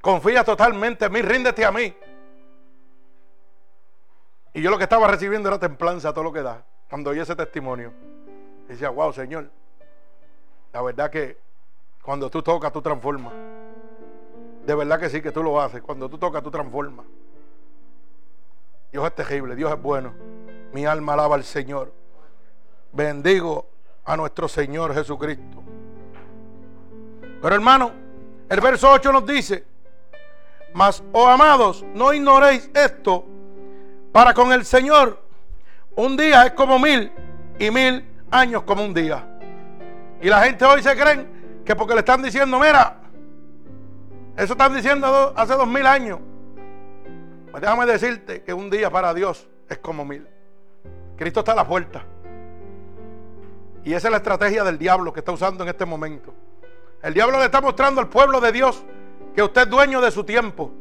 Confía totalmente en mí, ríndete a mí. Y yo lo que estaba recibiendo era templanza, todo lo que da. Cuando oí ese testimonio. decía, wow, Señor. La verdad que cuando tú tocas, tú transformas. De verdad que sí, que tú lo haces. Cuando tú tocas, tú transformas. Dios es terrible, Dios es bueno. Mi alma alaba al Señor. Bendigo a nuestro Señor Jesucristo. Pero hermano, el verso 8 nos dice, mas, oh amados, no ignoréis esto, para con el Señor un día es como mil y mil años como un día. Y la gente hoy se creen que porque le están diciendo, mira, eso están diciendo hace dos mil años. Pues déjame decirte que un día para Dios es como mil. Cristo está a la puerta. Y esa es la estrategia del diablo que está usando en este momento. El diablo le está mostrando al pueblo de Dios que usted es dueño de su tiempo.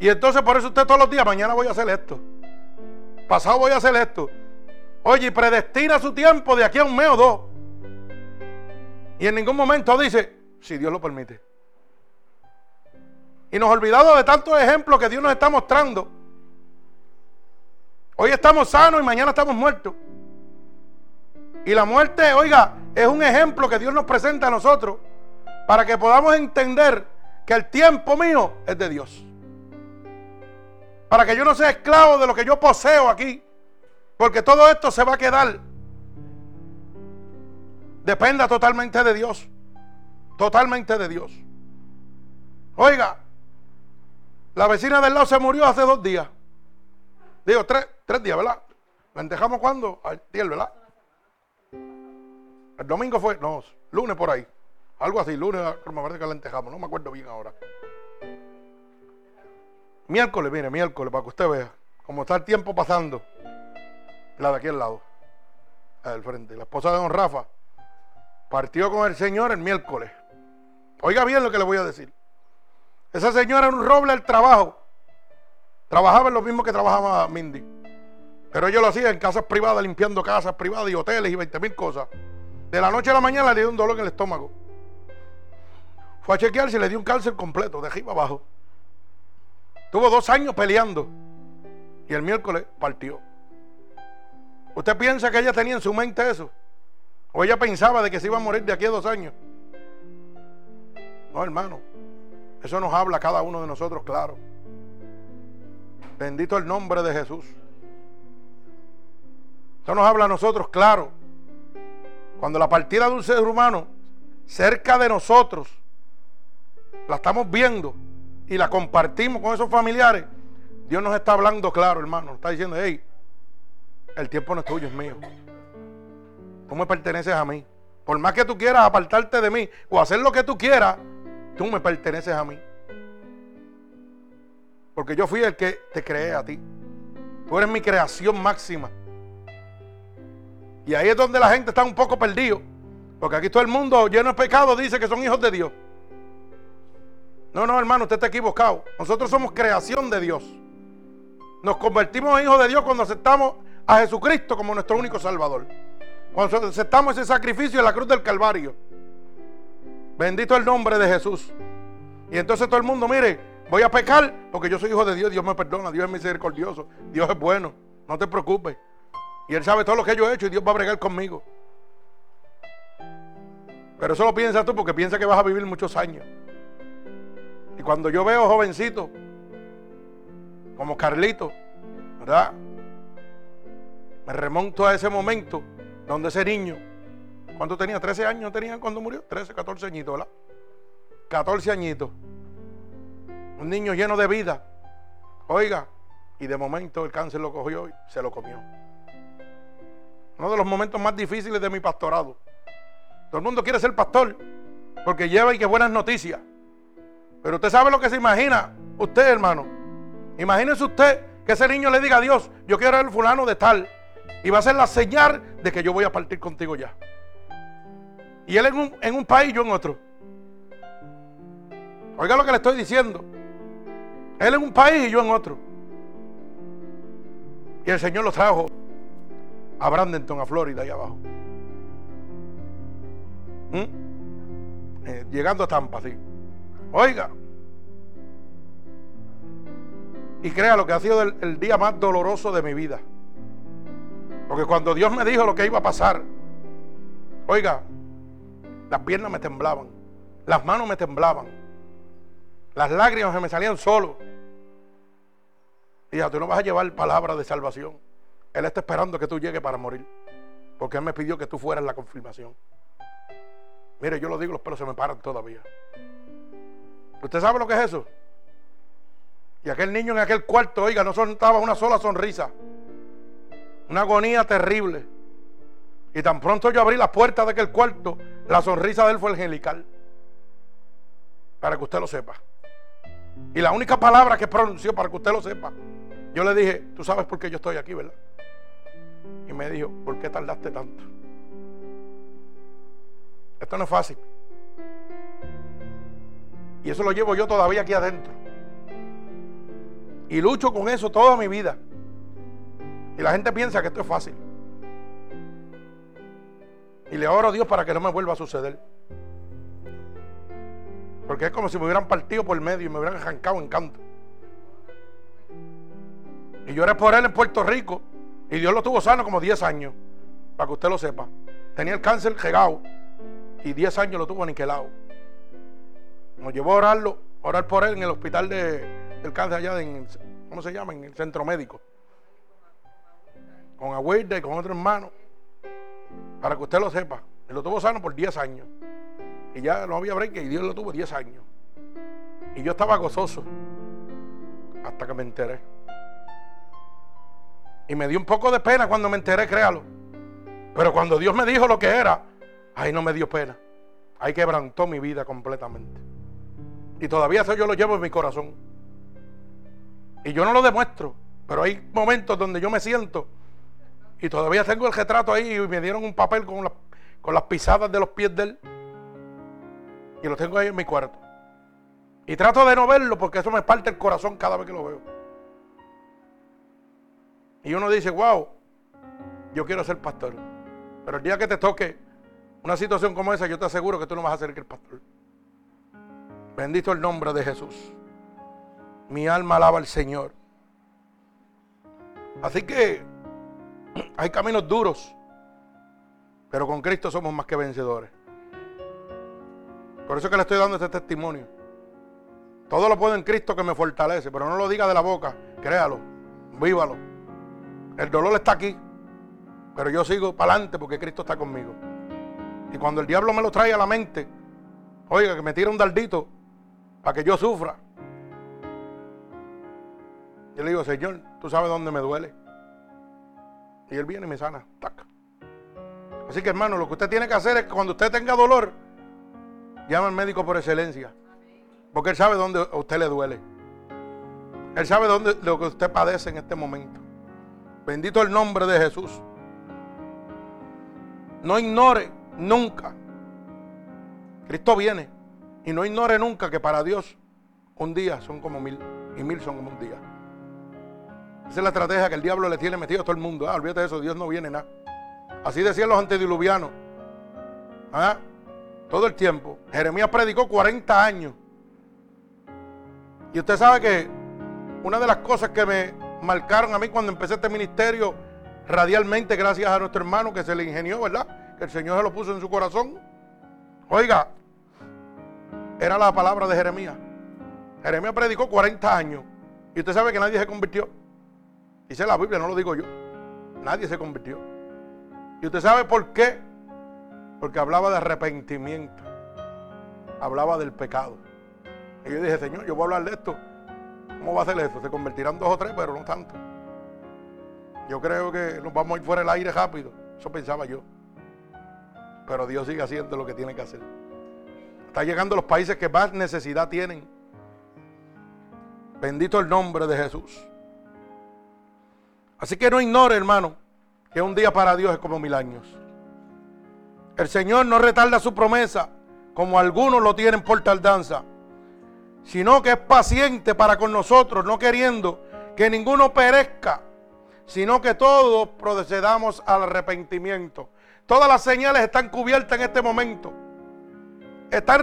Y entonces por eso usted todos los días, mañana voy a hacer esto. Pasado voy a hacer esto. Oye, predestina su tiempo de aquí a un mes o dos. Y en ningún momento dice, si Dios lo permite. Y nos olvidamos de tantos ejemplos que Dios nos está mostrando. Hoy estamos sanos y mañana estamos muertos. Y la muerte, oiga, es un ejemplo que Dios nos presenta a nosotros para que podamos entender que el tiempo mío es de Dios. Para que yo no sea esclavo de lo que yo poseo aquí. Porque todo esto se va a quedar. Dependa totalmente de Dios. Totalmente de Dios. Oiga, la vecina del lado se murió hace dos días. Digo, tres, tres días, ¿verdad? ¿La entejamos cuándo? Ayer, ¿verdad? El domingo fue, no, lunes por ahí. Algo así, lunes, me parece que la entejamos, no me acuerdo bien ahora. Miércoles, mire, miércoles, para que usted vea cómo está el tiempo pasando. La de aquí al lado, al frente. La esposa de don Rafa partió con el Señor el miércoles. Oiga bien lo que le voy a decir. Esa señora era un roble al trabajo. Trabajaba en lo mismo que trabajaba Mindy. Pero ella lo hacía en casas privadas, limpiando casas privadas y hoteles y 20 mil cosas. De la noche a la mañana le dio un dolor en el estómago. Fue a chequearse y le dio un cáncer completo, de arriba abajo. Tuvo dos años peleando. Y el miércoles partió. ¿Usted piensa que ella tenía en su mente eso? ¿O ella pensaba de que se iba a morir de aquí a dos años? No, hermano. Eso nos habla cada uno de nosotros, claro. Bendito el nombre de Jesús. Eso nos habla a nosotros, claro. Cuando la partida de un ser humano cerca de nosotros la estamos viendo y la compartimos con esos familiares, Dios nos está hablando claro, hermano. Nos está diciendo, hey, el tiempo no es tuyo, es mío. Tú me perteneces a mí. Por más que tú quieras apartarte de mí o hacer lo que tú quieras, tú me perteneces a mí. Porque yo fui el que te creé a ti. Tú eres mi creación máxima. Y ahí es donde la gente está un poco perdido. Porque aquí todo el mundo lleno de pecado dice que son hijos de Dios. No, no, hermano, usted está equivocado. Nosotros somos creación de Dios. Nos convertimos en hijos de Dios cuando aceptamos a Jesucristo como nuestro único Salvador. Cuando aceptamos ese sacrificio en la cruz del Calvario. Bendito el nombre de Jesús. Y entonces todo el mundo, mire, voy a pecar porque yo soy hijo de Dios, Dios me perdona, Dios es misericordioso, Dios es bueno, no te preocupes. Y Él sabe todo lo que yo he hecho y Dios va a bregar conmigo. Pero eso lo piensas tú porque piensa que vas a vivir muchos años. Y cuando yo veo jovencitos como Carlito, ¿verdad? Me remonto a ese momento donde ese niño, ¿cuánto tenía? 13 años tenía cuando murió, 13, 14 añitos, ¿verdad? 14 añitos. Un niño lleno de vida. Oiga, y de momento el cáncer lo cogió y se lo comió. Uno de los momentos más difíciles de mi pastorado. Todo el mundo quiere ser pastor porque lleva y que buenas noticias. Pero usted sabe lo que se imagina, usted hermano. Imagínese usted que ese niño le diga a Dios, yo quiero ser el fulano de tal. Y va a ser la señal de que yo voy a partir contigo ya. Y él en un, en un país, yo en otro. Oiga lo que le estoy diciendo. Él en un país y yo en otro. Y el Señor lo trajo a Brandenton, a Florida, ahí abajo. ¿Mm? Eh, llegando a Tampa, sí. Oiga. Y crea lo que ha sido el, día más doloroso de mi vida. Porque cuando Dios me dijo lo que iba a pasar, oiga, las piernas me temblaban, las manos me temblaban, las lágrimas se me salían solo. Ya, tú no vas a llevar palabra de salvación. Él está esperando que tú llegues para morir. Porque Él me pidió que tú fueras la confirmación. Mire, yo lo digo, los pelos se me paran todavía. ¿Usted sabe lo que es eso? Y aquel niño en aquel cuarto, oiga, no soltaba una sola sonrisa. Una agonía terrible. Y tan pronto yo abrí las puertas de aquel cuarto, la sonrisa de él fue angelical. Para que usted lo sepa. Y la única palabra que pronunció para que usted lo sepa, yo le dije, tú sabes por qué yo estoy aquí, ¿verdad? Y me dijo, ¿por qué tardaste tanto? Esto no es fácil. Y eso lo llevo yo todavía aquí adentro. Y lucho con eso toda mi vida. Y la gente piensa que esto es fácil. Y le oro a Dios para que no me vuelva a suceder. Porque es como si me hubieran partido por el medio y me hubieran arrancado en canto. Y yo era por él en Puerto Rico. Y Dios lo tuvo sano como 10 años. Para que usted lo sepa. Tenía el cáncer regado. Y 10 años lo tuvo aniquilado. Nos llevó a orarlo, orar por él en el hospital de, del cáncer allá, en, ¿cómo se llama? En el centro médico. Con Agüita y con otro hermano. Para que usted lo sepa. Él lo tuvo sano por 10 años. Y ya no había break y Dios lo tuvo 10 años. Y yo estaba gozoso. Hasta que me enteré. Y me dio un poco de pena cuando me enteré, créalo. Pero cuando Dios me dijo lo que era, ahí no me dio pena. Ahí quebrantó mi vida completamente. Y todavía eso yo lo llevo en mi corazón. Y yo no lo demuestro, pero hay momentos donde yo me siento y todavía tengo el retrato ahí y me dieron un papel con, con las pisadas de los pies de él. Y lo tengo ahí en mi cuarto. Y trato de no verlo porque eso me parte el corazón cada vez que lo veo. Y uno dice, wow, yo quiero ser pastor. Pero el día que te toque una situación como esa, yo te aseguro que tú no vas a ser el pastor. Bendito el nombre de Jesús. Mi alma alaba al Señor. Así que hay caminos duros, pero con Cristo somos más que vencedores. Por eso que le estoy dando este testimonio. Todo lo puedo en Cristo que me fortalece, pero no lo diga de la boca, créalo, vívalo. El dolor está aquí, pero yo sigo para adelante porque Cristo está conmigo. Y cuando el diablo me lo trae a la mente, oiga, que me tira un dardito para que yo sufra. Yo le digo, Señor, tú sabes dónde me duele. Y Él viene y me sana. Así que hermano, lo que usted tiene que hacer es que cuando usted tenga dolor, llama al médico por excelencia. Porque Él sabe dónde a usted le duele. Él sabe dónde lo que usted padece en este momento. Bendito el nombre de Jesús. No ignore nunca. Cristo viene. Y no ignore nunca que para Dios un día son como mil. Y mil son como un día. Esa es la estrategia que el diablo le tiene metido a todo el mundo. Ah, olvídate de eso, Dios no viene nada. Así decían los antediluvianos. ¿Ah? Todo el tiempo. Jeremías predicó 40 años. Y usted sabe que una de las cosas que me marcaron a mí cuando empecé este ministerio radialmente, gracias a nuestro hermano que se le ingenió, ¿verdad? Que el Señor se lo puso en su corazón. Oiga, era la palabra de Jeremías. Jeremías predicó 40 años. Y usted sabe que nadie se convirtió. Dice la Biblia, no lo digo yo. Nadie se convirtió. ¿Y usted sabe por qué? Porque hablaba de arrepentimiento. Hablaba del pecado. Y yo dije, Señor, yo voy a hablar de esto. ¿Cómo va a ser eso? Se convertirán dos o tres, pero no tanto. Yo creo que nos vamos a ir fuera del aire rápido. Eso pensaba yo. Pero Dios sigue haciendo lo que tiene que hacer. Está llegando a los países que más necesidad tienen. Bendito el nombre de Jesús. Así que no ignore, hermano, que un día para Dios es como mil años. El Señor no retarda su promesa, como algunos lo tienen por tardanza, sino que es paciente para con nosotros, no queriendo que ninguno perezca, sino que todos procedamos al arrepentimiento. Todas las señales están cubiertas en este momento. Están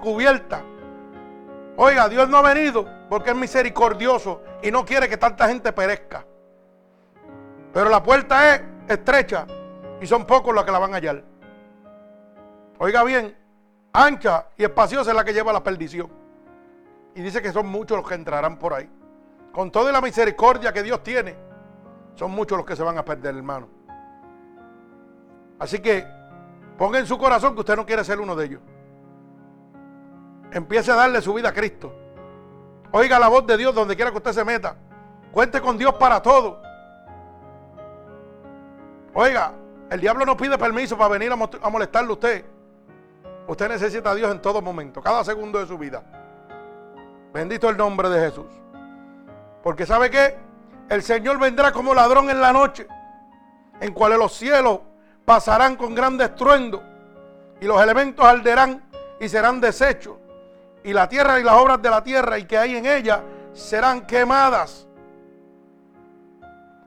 cubiertas. Oiga, Dios no ha venido porque es misericordioso y no quiere que tanta gente perezca. Pero la puerta es estrecha y son pocos los que la van a hallar. Oiga bien, ancha y espaciosa es la que lleva a la perdición. Y dice que son muchos los que entrarán por ahí. Con toda la misericordia que Dios tiene, son muchos los que se van a perder, hermano. Así que ponga en su corazón que usted no quiere ser uno de ellos. Empiece a darle su vida a Cristo. Oiga la voz de Dios donde quiera que usted se meta. Cuente con Dios para todo. Oiga, el diablo no pide permiso para venir a molestarle a usted. Usted necesita a Dios en todo momento, cada segundo de su vida. Bendito el nombre de Jesús. Porque ¿sabe qué? El Señor vendrá como ladrón en la noche, en cuales los cielos pasarán con gran estruendo y los elementos arderán y serán deshechos y la tierra y las obras de la tierra y que hay en ella serán quemadas.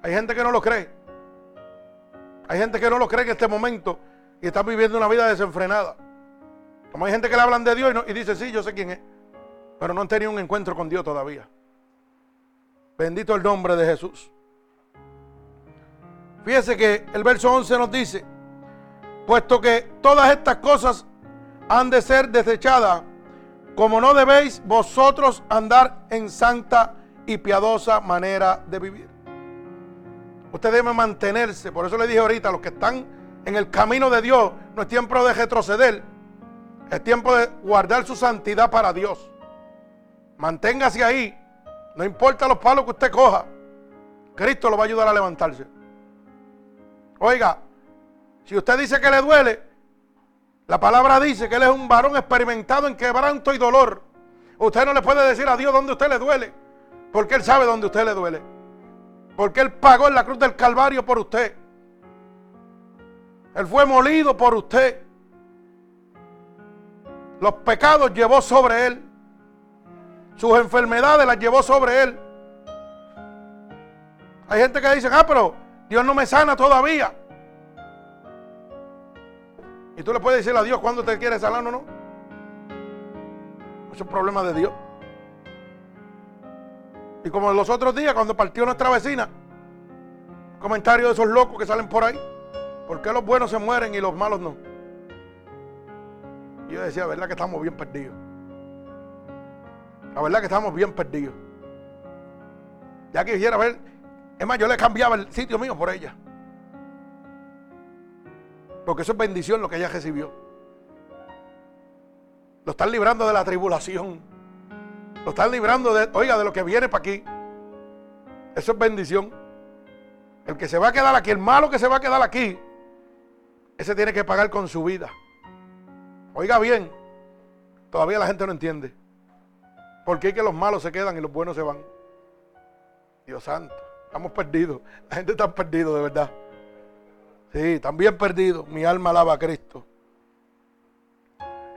Hay gente que no lo cree. Hay gente que no lo cree en este momento y está viviendo una vida desenfrenada. Como hay gente que le hablan de Dios y, dice, sí, yo sé quién es, pero no han tenido un encuentro con Dios todavía. Bendito el nombre de Jesús. Fíjese que el verso 11 nos dice, puesto que todas estas cosas han de ser desechadas, como no debéis vosotros andar en santa y piadosa manera de vivir. Usted debe mantenerse. Por eso le dije ahorita, los que están en el camino de Dios, no es tiempo de retroceder. Es tiempo de guardar su santidad para Dios. Manténgase ahí. No importa los palos que usted coja. Cristo lo va a ayudar a levantarse. Oiga, si usted dice que le duele, la palabra dice que él es un varón experimentado en quebranto y dolor. Usted no le puede decir a Dios dónde usted le duele, porque Él sabe dónde usted le duele. Porque Él pagó en la cruz del Calvario por usted. Él fue molido por usted. Los pecados llevó sobre Él. Sus enfermedades las llevó sobre Él. Hay gente que dice, ah, pero Dios no me sana todavía. Y tú le puedes decir a Dios cuándo te quiere sanar o no. Eso es un problema de Dios. Y como los otros días, cuando partió nuestra vecina, Comentario de esos locos que salen por ahí. ¿Por qué los buenos se mueren y los malos no? Y yo decía, ¿verdad que estamos bien perdidos? La verdad que estamos bien perdidos. Ya quisiera ver, es más, yo le cambiaba el sitio mío por ella. Porque eso es bendición lo que ella recibió. Lo están librando de la tribulación. Lo están librando de, oiga, de lo que viene para aquí. Eso es bendición. El que se va a quedar aquí, el malo que se va a quedar aquí, ese tiene que pagar con su vida. Oiga bien, todavía la gente no entiende. ¿Por qué que los malos se quedan y los buenos se van? Dios santo, estamos perdidos. La gente está perdida de verdad. Sí, están bien perdidos. Mi alma alaba a Cristo.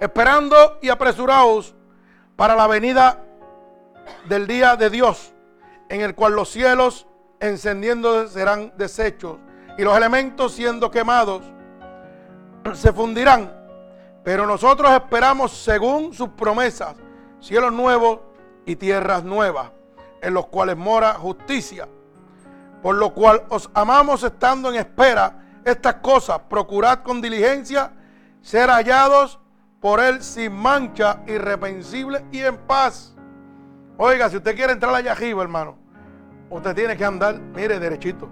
Esperando y apresurados para la venida del día de Dios, en el cual los cielos encendiendo serán deshechos y los elementos siendo quemados se fundirán. Pero nosotros esperamos según sus promesas cielos nuevos y tierras nuevas, en los cuales mora justicia. Por lo cual os amamos estando en espera estas cosas, procurad con diligencia ser hallados por Él sin mancha, irreprensible y en paz. Oiga, si usted quiere entrar allá arriba, hermano, usted tiene que andar, mire, derechito.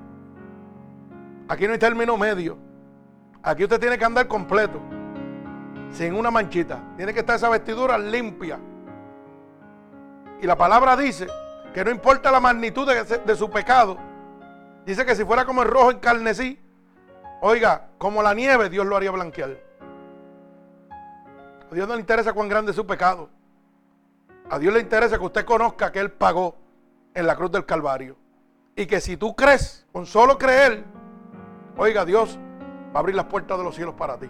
Aquí no hay término medio. Aquí usted tiene que andar completo, sin una manchita. Tiene que estar esa vestidura limpia. Y la palabra dice que no importa la magnitud de, su pecado, dice que si fuera como el rojo en carnesí, oiga, como la nieve, Dios lo haría blanquear. A Dios no le interesa cuán grande es su pecado. A Dios le interesa que usted conozca que Él pagó en la cruz del Calvario. Y que si tú crees, con solo creer, oiga, Dios va a abrir las puertas de los cielos para ti.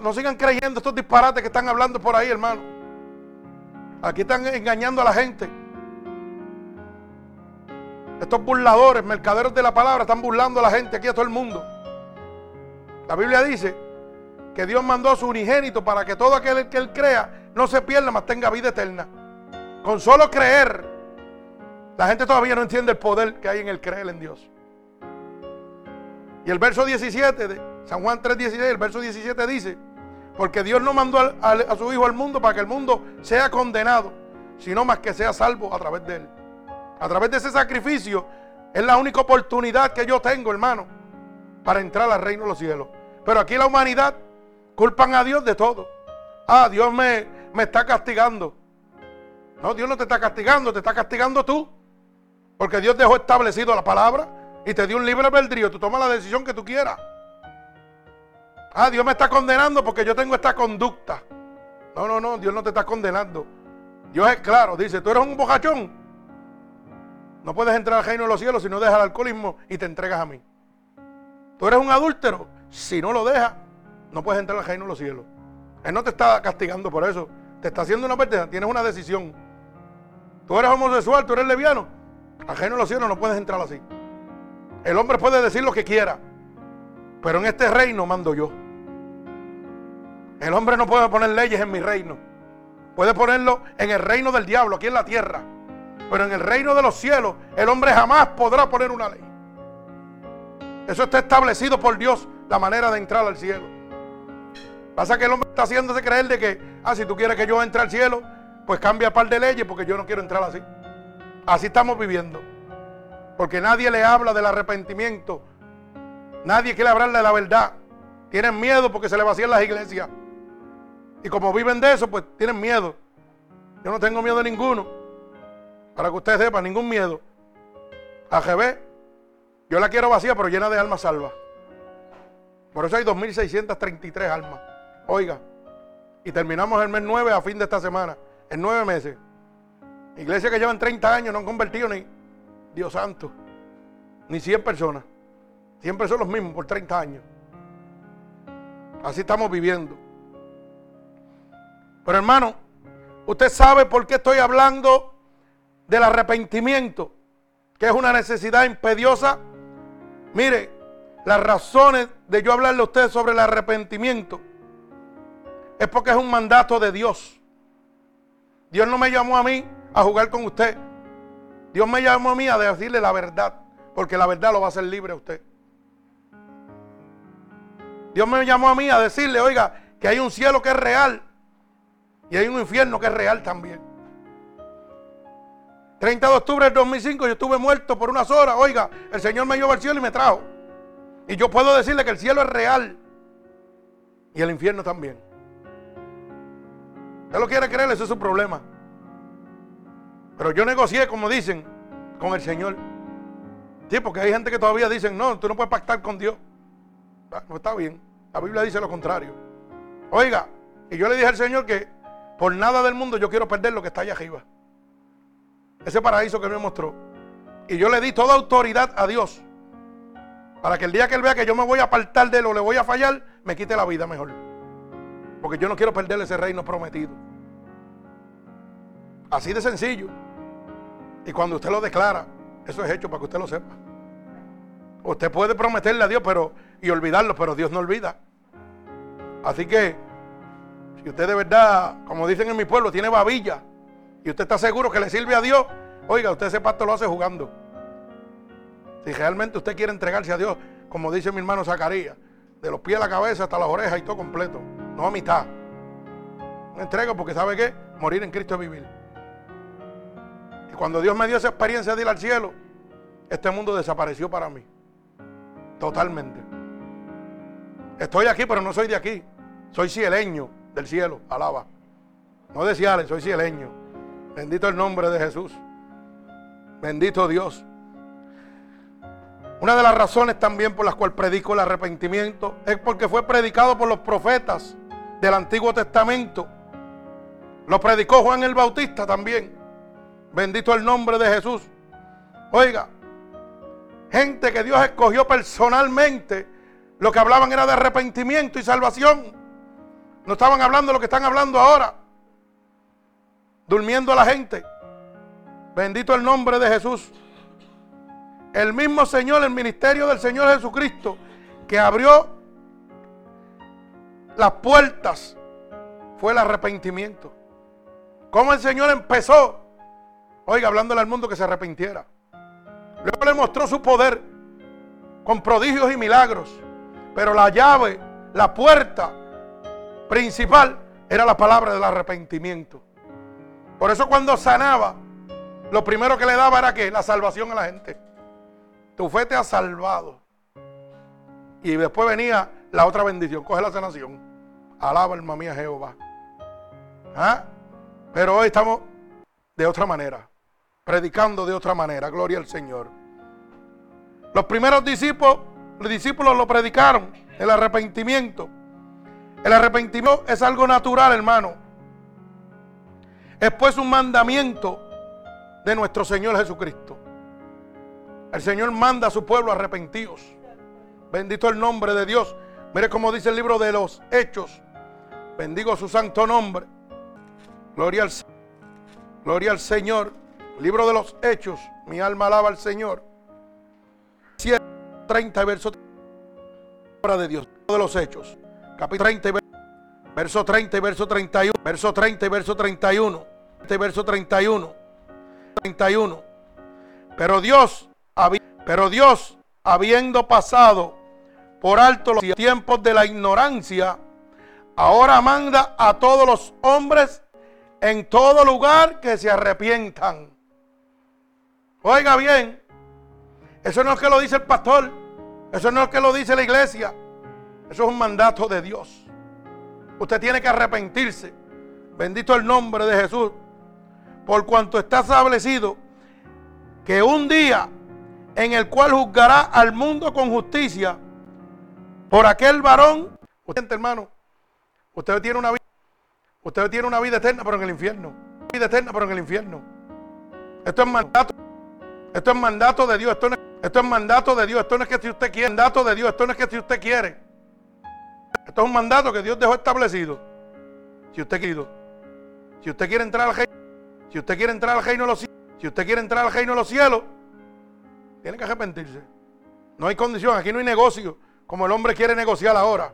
no sigan creyendo estos disparates que están hablando por ahí, hermano. Aquí están engañando a la gente. Estos burladores, mercaderos de la palabra, están burlando a la gente aquí a todo el mundo. La Biblia dice que Dios mandó a su unigénito para que todo aquel que él crea no se pierda, mas tenga vida eterna. Con solo creer, la gente todavía no entiende el poder que hay en el creer en Dios. Y el verso 17 de San Juan 3:16, el verso 17 dice, porque Dios no mandó a, su Hijo al mundo para que el mundo sea condenado, sino más que sea salvo a través de Él. A través de ese sacrificio es la única oportunidad que yo tengo, hermano, para entrar al reino de los cielos. Pero aquí la humanidad culpan a Dios de todo. Ah, Dios me, me está castigando. No, Dios no te está castigando, te está castigando tú. Porque Dios dejó establecido la palabra y te dio un libre albedrío. Tú tomas la decisión que tú quieras. Ah, Dios me está condenando porque yo tengo esta conducta. No, no, no, Dios no te está condenando. Dios es claro, dice, tú eres un bojachón. No puedes entrar al reino de los cielos si no dejas el alcoholismo y te entregas a mí. Tú eres un adúltero. Si no lo dejas, no puedes entrar al reino de los cielos. Él no te está castigando por eso. Te está haciendo una pérdida. Tienes una decisión. Tú eres homosexual, tú eres lesbiano. Al reino de los cielos no puedes entrar así. El hombre puede decir lo que quiera. Pero en este reino mando yo. El hombre no puede poner leyes en mi reino. Puede ponerlo en el reino del diablo, aquí en la tierra. Pero en el reino de los cielos, el hombre jamás podrá poner una ley. Eso está establecido por Dios, la manera de entrar al cielo. Pasa que el hombre está haciéndose creer de que, ah, si tú quieres que yo entre al cielo, pues cambia un par de leyes porque yo no quiero entrar así. Así estamos viviendo. Porque nadie le habla del arrepentimiento. Nadie quiere hablarle de la verdad. Tienen miedo porque se le vacían las iglesias. Y como viven de eso, pues tienen miedo. Yo no tengo miedo de ninguno. Para que ustedes sepan, ningún miedo. A GB, yo la quiero vacía, pero llena de almas salvas. Por eso hay 2.633 almas. Oiga, y terminamos el mes 9 a fin de esta semana, en nueve meses. Iglesias que llevan 30 años no han convertido ni, Dios santo, ni 100 personas. Siempre son los mismos por 30 años. Así estamos viviendo. Pero hermano, usted sabe por qué estoy hablando del arrepentimiento, que es una necesidad impediosa. Mire, las razones de yo hablarle a usted sobre el arrepentimiento es porque es un mandato de Dios. Dios no me llamó a mí a jugar con usted. Dios me llamó a mí a decirle la verdad, porque la verdad lo va a hacer libre a usted. Dios me llamó a mí a decirle, oiga, que hay un cielo que es real y hay un infierno que es real también. 30 de octubre del 2005 yo estuve muerto por unas horas. Oiga, el Señor me llevó al cielo y me trajo. Y yo puedo decirle que el cielo es real y el infierno también. Usted lo quiere creer, ese es su problema. Pero yo negocié, como dicen, con el Señor. Sí, porque hay gente que todavía dicen, no, tú no puedes pactar con Dios. Ah, no está bien. La Biblia dice lo contrario. Oiga, y yo le dije al Señor que por nada del mundo yo quiero perder lo que está allá arriba. Ese paraíso que me mostró. Y yo le di toda autoridad a Dios. Para que el día que Él vea que yo me voy a apartar de él o le voy a fallar, me quite la vida mejor. Porque yo no quiero perder ese reino prometido. Así de sencillo. Y cuando usted lo declara, eso es hecho para que usted lo sepa. Usted puede prometerle a Dios pero, y olvidarlo, pero Dios no olvida. Así que, si usted de verdad, como dicen en mi pueblo, tiene babilla y usted está seguro que le sirve a Dios, oiga, usted ese pacto lo hace jugando. Si realmente usted quiere entregarse a Dios, como dice mi hermano Zacarías, de los pies a la cabeza hasta las orejas y todo completo, no a mitad. Me entrego porque sabe qué, morir en Cristo es vivir. Y cuando Dios me dio esa experiencia de ir al cielo, este mundo desapareció para mí. Totalmente. Estoy aquí, pero no soy de aquí. Soy cieleño del cielo, alaba. No de Ciales, soy cieleño. Bendito el nombre de Jesús. Bendito Dios. Una de las razones también por las cuales predico el arrepentimiento es porque fue predicado por los profetas del Antiguo Testamento. Lo predicó Juan el Bautista también. Bendito el nombre de Jesús. Oiga, gente que Dios escogió personalmente, lo que hablaban era de arrepentimiento y salvación. No estaban hablando lo que están hablando ahora. Durmiendo a la gente. Bendito el nombre de Jesús. El mismo Señor, el ministerio del Señor Jesucristo, que abrió las puertas, fue el arrepentimiento. ¿Cómo el Señor empezó? Oiga, hablándole al mundo que se arrepintiera. Luego le mostró su poder con prodigios y milagros. Pero la llave, la puerta principal era la palabra del arrepentimiento. Por eso cuando sanaba, lo primero que le daba era que la salvación a la gente. Tu fe te ha salvado. Y después venía la otra bendición. Coge la sanación. Alaba alma mía Jehová. ¿Ah? Pero hoy estamos de otra manera. Predicando de otra manera. Gloria al Señor. Los primeros discípulos, los discípulos lo predicaron. El arrepentimiento. El arrepentimiento es algo natural, hermano. Es pues un mandamiento de nuestro Señor Jesucristo. El Señor manda a su pueblo arrepentidos. Bendito el nombre de Dios. Mire cómo dice el libro de los Hechos. Bendigo su santo nombre. Gloria al, gloria al Señor. Libro de los Hechos. Mi alma alaba al Señor. 30 verso de Dios. De los Hechos. Capítulo 30 verso 30 y verso 31. Verso 30 y verso 31. Verso 31. 31. Pero Dios pero Dios, habiendo pasado por alto los tiempos de la ignorancia, ahora manda a todos los hombres en todo lugar que se arrepientan. Oiga bien, eso no es que lo dice el pastor, eso no es que lo dice la iglesia, eso es un mandato de Dios. Usted tiene que arrepentirse. Bendito el nombre de Jesús. Por cuanto está establecido que un día en el cual juzgará al mundo con justicia por aquel varón. Usted, hermano, usted tiene una vida, usted tiene una vida eterna, pero en el infierno. Vida eterna, pero en el infierno. Esto es mandato. Esto es mandato de Dios. Esto, no, esto es mandato de Dios. Esto no es que si usted quiere. Mandato de Dios. Esto no es que si usted quiere. Esto es un mandato que Dios dejó establecido. Si usted quiere. Si usted quiere entrar al reino. Si usted quiere entrar al reino de los cielos. Si usted quiere entrar al reino de los cielos tiene que arrepentirse. No hay condición, aquí no hay negocio como el hombre quiere negociar ahora.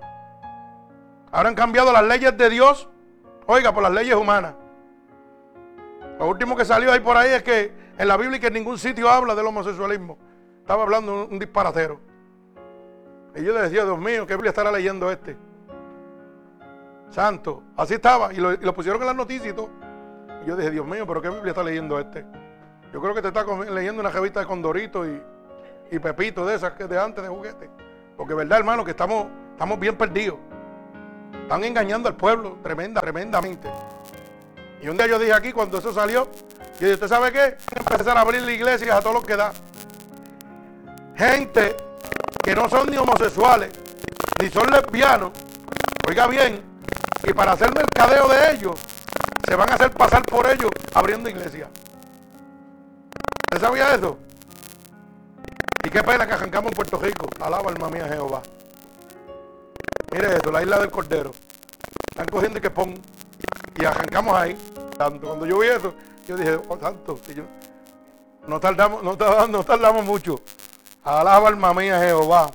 Han cambiado las leyes de Dios, oiga, por las leyes humanas. Lo último que salió ahí por ahí es que en la Biblia y que en ningún sitio habla del homosexualismo. Estaba hablando un, disparatero. Y yo decía, Dios mío, ¿qué Biblia estará leyendo este? Santo. Así estaba. Y lo, pusieron en las noticias y todo. Y yo dije, Dios mío, ¿pero qué Biblia está leyendo este? Yo creo que te está leyendo una revista de Condorito y, y Pepito de esas que de antes de juguete. Porque verdad, hermano, que estamos, estamos bien perdidos. Están engañando al pueblo tremenda, tremendamente. Y un día yo dije aquí, cuando eso salió, yo dije, ¿usted sabe qué? Empezar a abrir la iglesia a todo lo que da. Gente que no son ni homosexuales, ni son lesbianos, oiga bien, y para hacer mercadeo de ellos, se van a hacer pasar por ellos abriendo iglesia. ¿Usted sabía eso? Y qué pena que arrancamos en Puerto Rico. Alaba alma mía Jehová. Mire esto, la isla del Cordero. Están cogiendo y que pon. Y arrancamos ahí. Tanto. Cuando yo vi eso, yo dije, oh santo. no tardamos, no tardamos, no tardamos mucho. Alaba alma mía Jehová.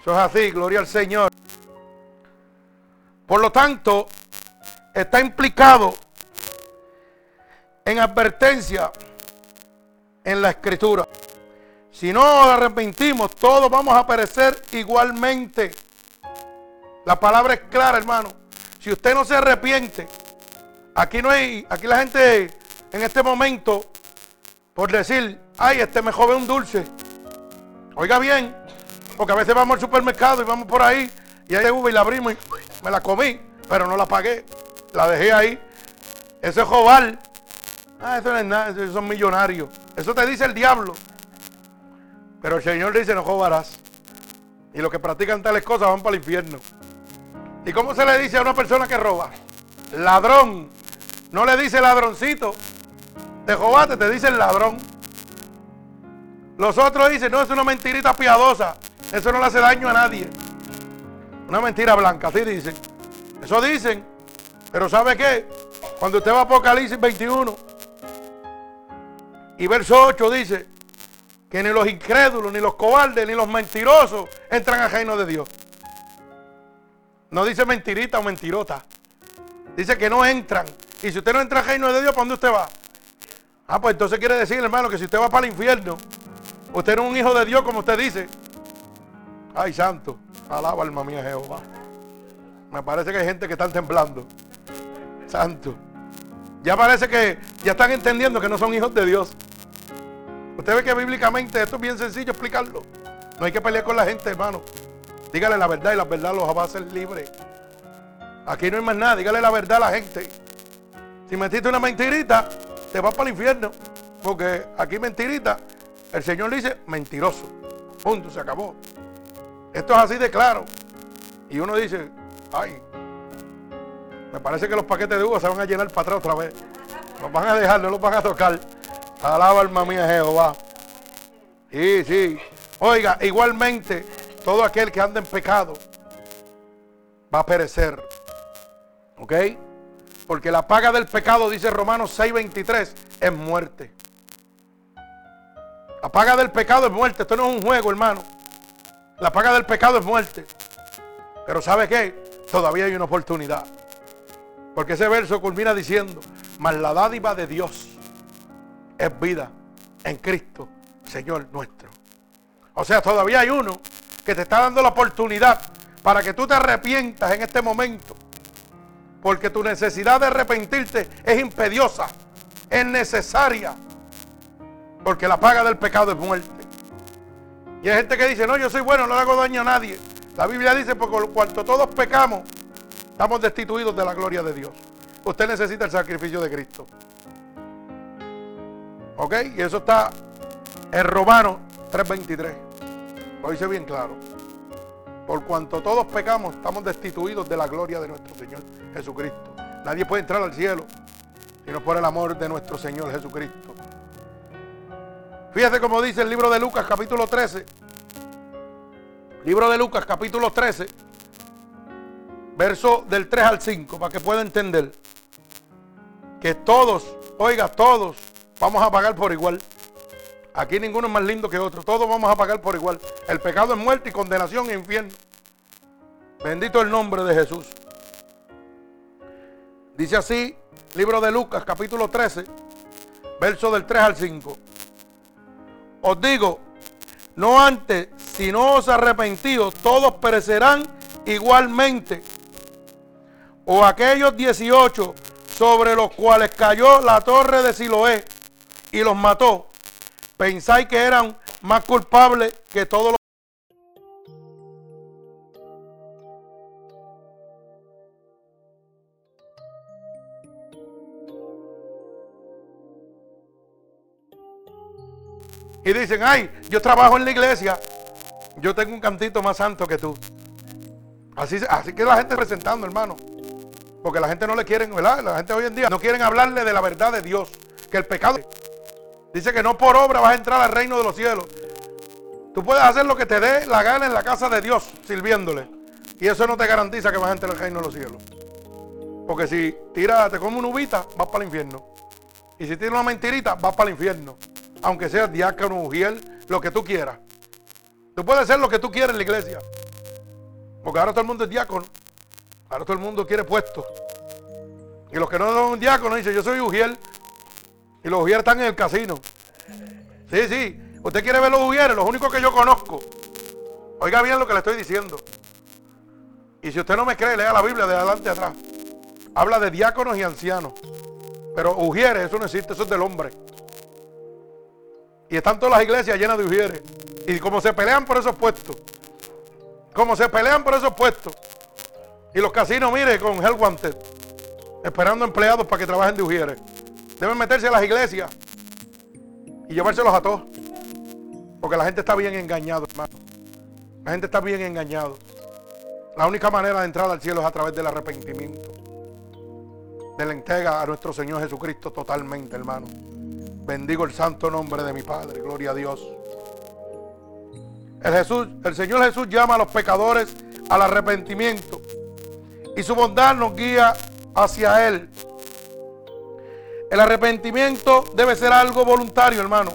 Eso es así, gloria al Señor. Por lo tanto, está implicado en advertencia en la escritura. Si no arrepentimos, todos vamos a perecer igualmente. La palabra es clara, hermano. Si usted no se arrepiente, aquí no hay, aquí la gente en este momento, por decir, ay, este me jode un dulce. Oiga bien, porque a veces vamos al supermercado y vamos por ahí y hay uva y la abrimos y me la comí, pero no la pagué. La dejé ahí. Eso es jobar. Ah, eso no es nada, esos son millonarios. Eso te dice el diablo. Pero el Señor dice, no jobarás. Y los que practican tales cosas van para el infierno. ¿Y cómo se le dice a una persona que roba? Ladrón. No le dice ladroncito. Te jobaste, te dice el ladrón. Los otros dicen, no, es una mentirita piadosa. Eso no le hace daño a nadie. Una mentira blanca, así dicen. Eso dicen. Pero ¿sabe qué? Cuando usted va a Apocalipsis 21 y verso 8 dice, que ni los incrédulos, ni los cobardes, ni los mentirosos entran al reino de Dios. No dice mentirita o mentirota. Dice que no entran. Y si usted no entra al reino de Dios, ¿para dónde usted va? Ah, pues entonces quiere decir, hermano, que si usted va para el infierno, usted no es un hijo de Dios, como usted dice. Ay, santo. Alaba alma mía Jehová. Me parece que hay gente que está temblando. Santo. Ya parece que ya están entendiendo que no son hijos de Dios. Usted ve que bíblicamente esto es bien sencillo explicarlo. No hay que pelear con la gente, hermano. Dígale la verdad y la verdad los va a hacer libres. Aquí no hay más nada. Dígale la verdad a la gente. Si metiste una mentirita, te vas para el infierno. Porque aquí mentirita, el Señor dice mentiroso. Punto, se acabó. Esto es así de claro. Y uno dice, ay, me parece que los paquetes de uva se van a llenar para atrás otra vez. Los van a dejar, no los van a tocar. Alaba alma mía Jehová. Sí, sí. Oiga, igualmente, todo aquel que anda en pecado va a perecer. ¿Ok? Porque la paga del pecado, dice Romanos 6:23, es muerte. La paga del pecado es muerte. Esto no es un juego, hermano. La paga del pecado es muerte. Pero ¿sabe qué? Todavía hay una oportunidad. Porque ese verso culmina diciendo, mas la dádiva de Dios es vida en Cristo, Señor nuestro. O sea, todavía hay uno que te está dando la oportunidad para que tú te arrepientas en este momento. Porque tu necesidad de arrepentirte es impediosa, es necesaria. Porque la paga del pecado es muerte. Y hay gente que dice, no, yo soy bueno, no le hago daño a nadie. La Biblia dice, porque cuanto todos pecamos, estamos destituidos de la gloria de Dios. Usted necesita el sacrificio de Cristo. ¿Ok? Y eso está en Romanos 3:23. Lo dice bien claro. Por cuanto todos pecamos, estamos destituidos de la gloria de nuestro Señor Jesucristo. Nadie puede entrar al cielo sino por el amor de nuestro Señor Jesucristo. Fíjate cómo dice el libro de Lucas capítulo 13. Libro de Lucas capítulo 13. Verso del 3 al 5 para que pueda entender que todos, oiga, todos vamos a pagar por igual. Aquí ninguno es más lindo que otro. Todos vamos a pagar por igual. El pecado es muerte y condenación e infierno. Bendito el nombre de Jesús. Dice así, libro de Lucas, capítulo 13, verso del 3 al 5. Os digo, no antes, si no os arrepentido, todos perecerán igualmente. O aquellos 18 sobre los cuales cayó la torre de Siloé y los mató, pensáis que eran más culpables que todos los Y dicen, ay, yo trabajo en la iglesia, yo tengo un cantito más santo que tú. Así, así que la gente presentando, hermano. Porque la gente no le quieren, ¿verdad? La gente hoy en día no quieren hablarle de la verdad de Dios. Que el pecado dice que no por obra vas a entrar al reino de los cielos. Tú puedes hacer lo que te dé la gana en la casa de Dios, sirviéndole. Y eso no te garantiza que vas a entrar al reino de los cielos. Porque si tiras, te come una uvita, vas para el infierno. Y si tienes una mentirita, vas para el infierno aunque seas diácono, mujer, lo que tú quieras. Tú puedes ser lo que tú quieras en la iglesia. Porque ahora todo el mundo es diácono. Ahora todo el mundo quiere puestos. Y los que no son diáconos dicen, yo soy ujier. Y los ujieres están en el casino. Sí, sí. Usted quiere ver los ujieres, los únicos que yo conozco. Oiga bien lo que le estoy diciendo. Y si usted no me cree, lea la Biblia de adelante a atrás. Habla de diáconos y ancianos. Pero ujieres, eso no existe, eso es del hombre. Y están todas las iglesias llenas de ujieres. Y como se pelean por esos puestos. Como se pelean por esos puestos. Y los casinos, mire, con Hell Wanted. Esperando empleados para que trabajen de ujieres. Deben meterse a las iglesias. Y llevárselos a todos. Porque la gente está bien engañado, hermano. La gente está bien engañado. La única manera de entrar al cielo es a través del arrepentimiento. De la entrega a nuestro Señor Jesucristo totalmente, hermano. Bendigo el santo nombre de mi Padre. Gloria a Dios. El, Jesús, el Señor Jesús llama a los pecadores al arrepentimiento. Y su bondad nos guía hacia Él. El arrepentimiento debe ser algo voluntario, hermano.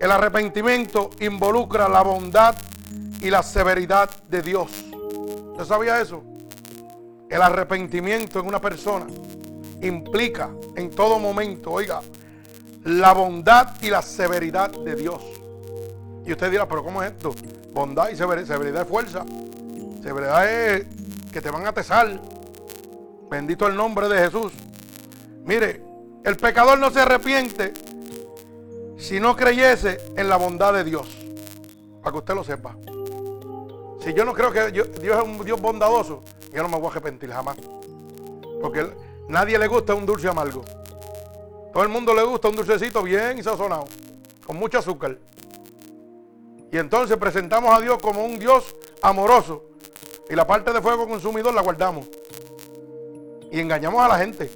El arrepentimiento involucra la bondad y la severidad de Dios. ¿Usted sabía eso? El arrepentimiento en una persona implica en todo momento, oiga, la bondad y la severidad de Dios. Y usted dirá, pero ¿cómo es esto? Bondad y severidad, severidad es fuerza. Severidad es que te van a tesar. Bendito el nombre de Jesús. Mire, el pecador no se arrepiente si no creyese en la bondad de Dios. Para que usted lo sepa. Si yo no creo que Dios es un Dios bondadoso, yo no me voy a arrepentir jamás. Porque nadie le gusta un dulce amargo. Todo el mundo le gusta un dulcecito bien sazonado, con mucho azúcar. Y entonces presentamos a Dios como un Dios amoroso. Y la parte de fuego consumidor la guardamos. Y engañamos a la gente.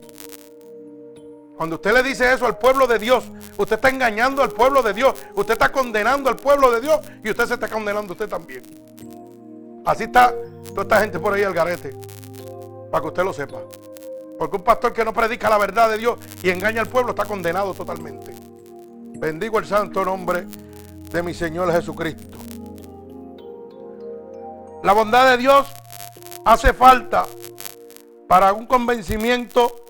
Cuando usted le dice eso al pueblo de Dios, usted está engañando al pueblo de Dios. Usted está condenando al pueblo de Dios y usted se está condenando usted también. Así está toda esta gente por ahí al garete. Para que usted lo sepa. Porque un pastor que no predica la verdad de Dios y engaña al pueblo está condenado totalmente. Bendigo el santo nombre de mi Señor Jesucristo. La bondad de Dios hace falta para un convencimiento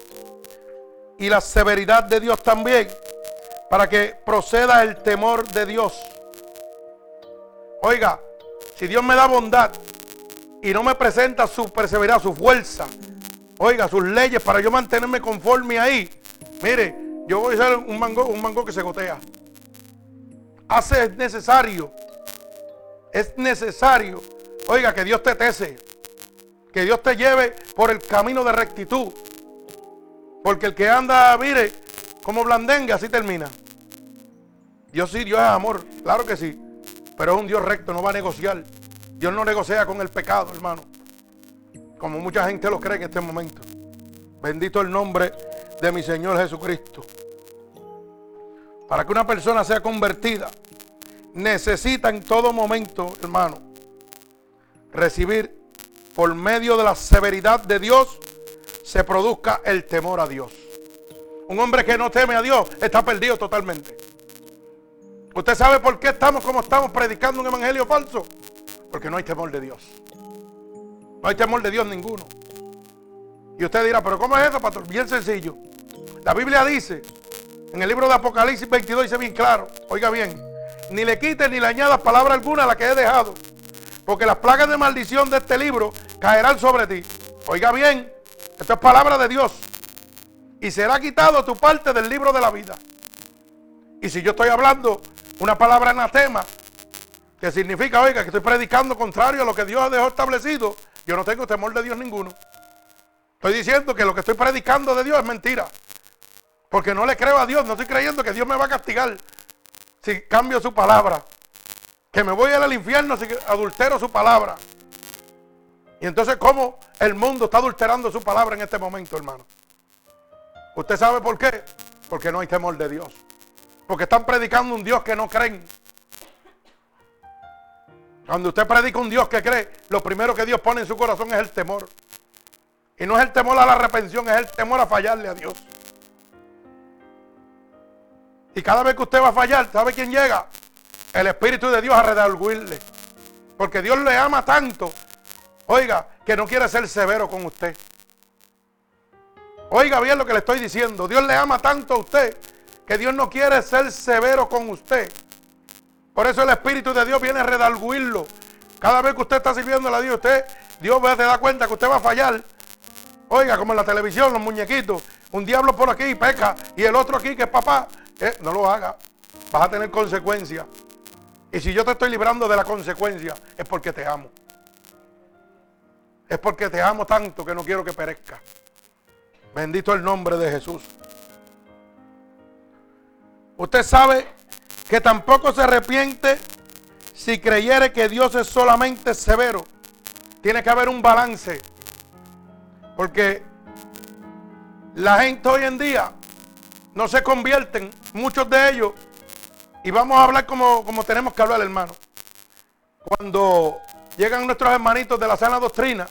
y la severidad de Dios también, para que proceda el temor de Dios. Oiga, si Dios me da bondad y no me presenta su perseveranza, su fuerza, oiga, sus leyes para yo mantenerme conforme ahí. Mire, yo voy a ser un mango, un mango que se gotea. Hace es necesario, es necesario, oiga, que Dios te tese, que Dios te lleve por el camino de rectitud. Porque el que anda, mire, como blandengue, así termina. Dios sí, Dios es amor, claro que sí. Pero es un Dios recto, no va a negociar. Dios no negocia con el pecado, hermano como mucha gente lo cree en este momento. Bendito el nombre de mi Señor Jesucristo. Para que una persona sea convertida, necesita en todo momento, hermano, recibir por medio de la severidad de Dios, se produzca el temor a Dios. Un hombre que no teme a Dios está perdido totalmente. ¿Usted sabe por qué estamos como estamos predicando un evangelio falso? Porque no hay temor de Dios. No hay temor de Dios ninguno. Y usted dirá, pero ¿cómo es eso, pastor? Bien sencillo. La Biblia dice En el libro de Apocalipsis 22 dice bien claro, oiga bien, ni le quites ni le añadas palabra alguna a la que he dejado, porque las plagas de maldición de este libro caerán sobre ti. Oiga bien, esto es palabra de Dios. Y será quitado tu parte del libro de la vida. Y si yo estoy hablando una palabra anatema, que significa, oiga, que estoy predicando contrario a lo que Dios dejó establecido, yo no tengo temor de Dios ninguno. Estoy diciendo que lo que estoy predicando de Dios es mentira. Porque no le creo a Dios, no estoy creyendo que Dios me va a castigar si cambio su palabra. Que me voy al infierno si adultero su palabra. Y entonces, ¿cómo el mundo está adulterando su palabra en este momento, hermano? ¿Usted sabe por qué? Porque no hay temor de Dios. Porque están predicando un Dios que no creen. Cuando usted predica un Dios que cree, lo primero que Dios pone en su corazón es el temor. Y no es el temor a la arrepención, es el temor a fallarle a Dios. Y cada vez que usted va a fallar, ¿sabe quién llega? El Espíritu de Dios a redarguirle. Porque Dios le ama tanto, oiga, que no quiere ser severo con usted. Oiga bien lo que le estoy diciendo. Dios le ama tanto a usted que Dios no quiere ser severo con usted. Por eso el Espíritu de Dios viene a redarguirlo. Cada vez que usted está sirviendo a Dios, usted, Dios se da cuenta que usted va a fallar. Oiga, como en la televisión, los muñequitos. Un diablo por aquí peca. Y el otro aquí que es papá. Eh, no lo haga. Vas a tener consecuencias. Y si yo te estoy librando de la consecuencia, es porque te amo. Es porque te amo tanto que no quiero que perezca. Bendito el nombre de Jesús. Usted sabe que tampoco se arrepiente si creyere que Dios es solamente severo. Tiene que haber un balance. Porque la gente hoy en día no se convierten, muchos de ellos, y vamos a hablar como, como tenemos que hablar, hermano. Cuando llegan nuestros hermanitos de la sana doctrina,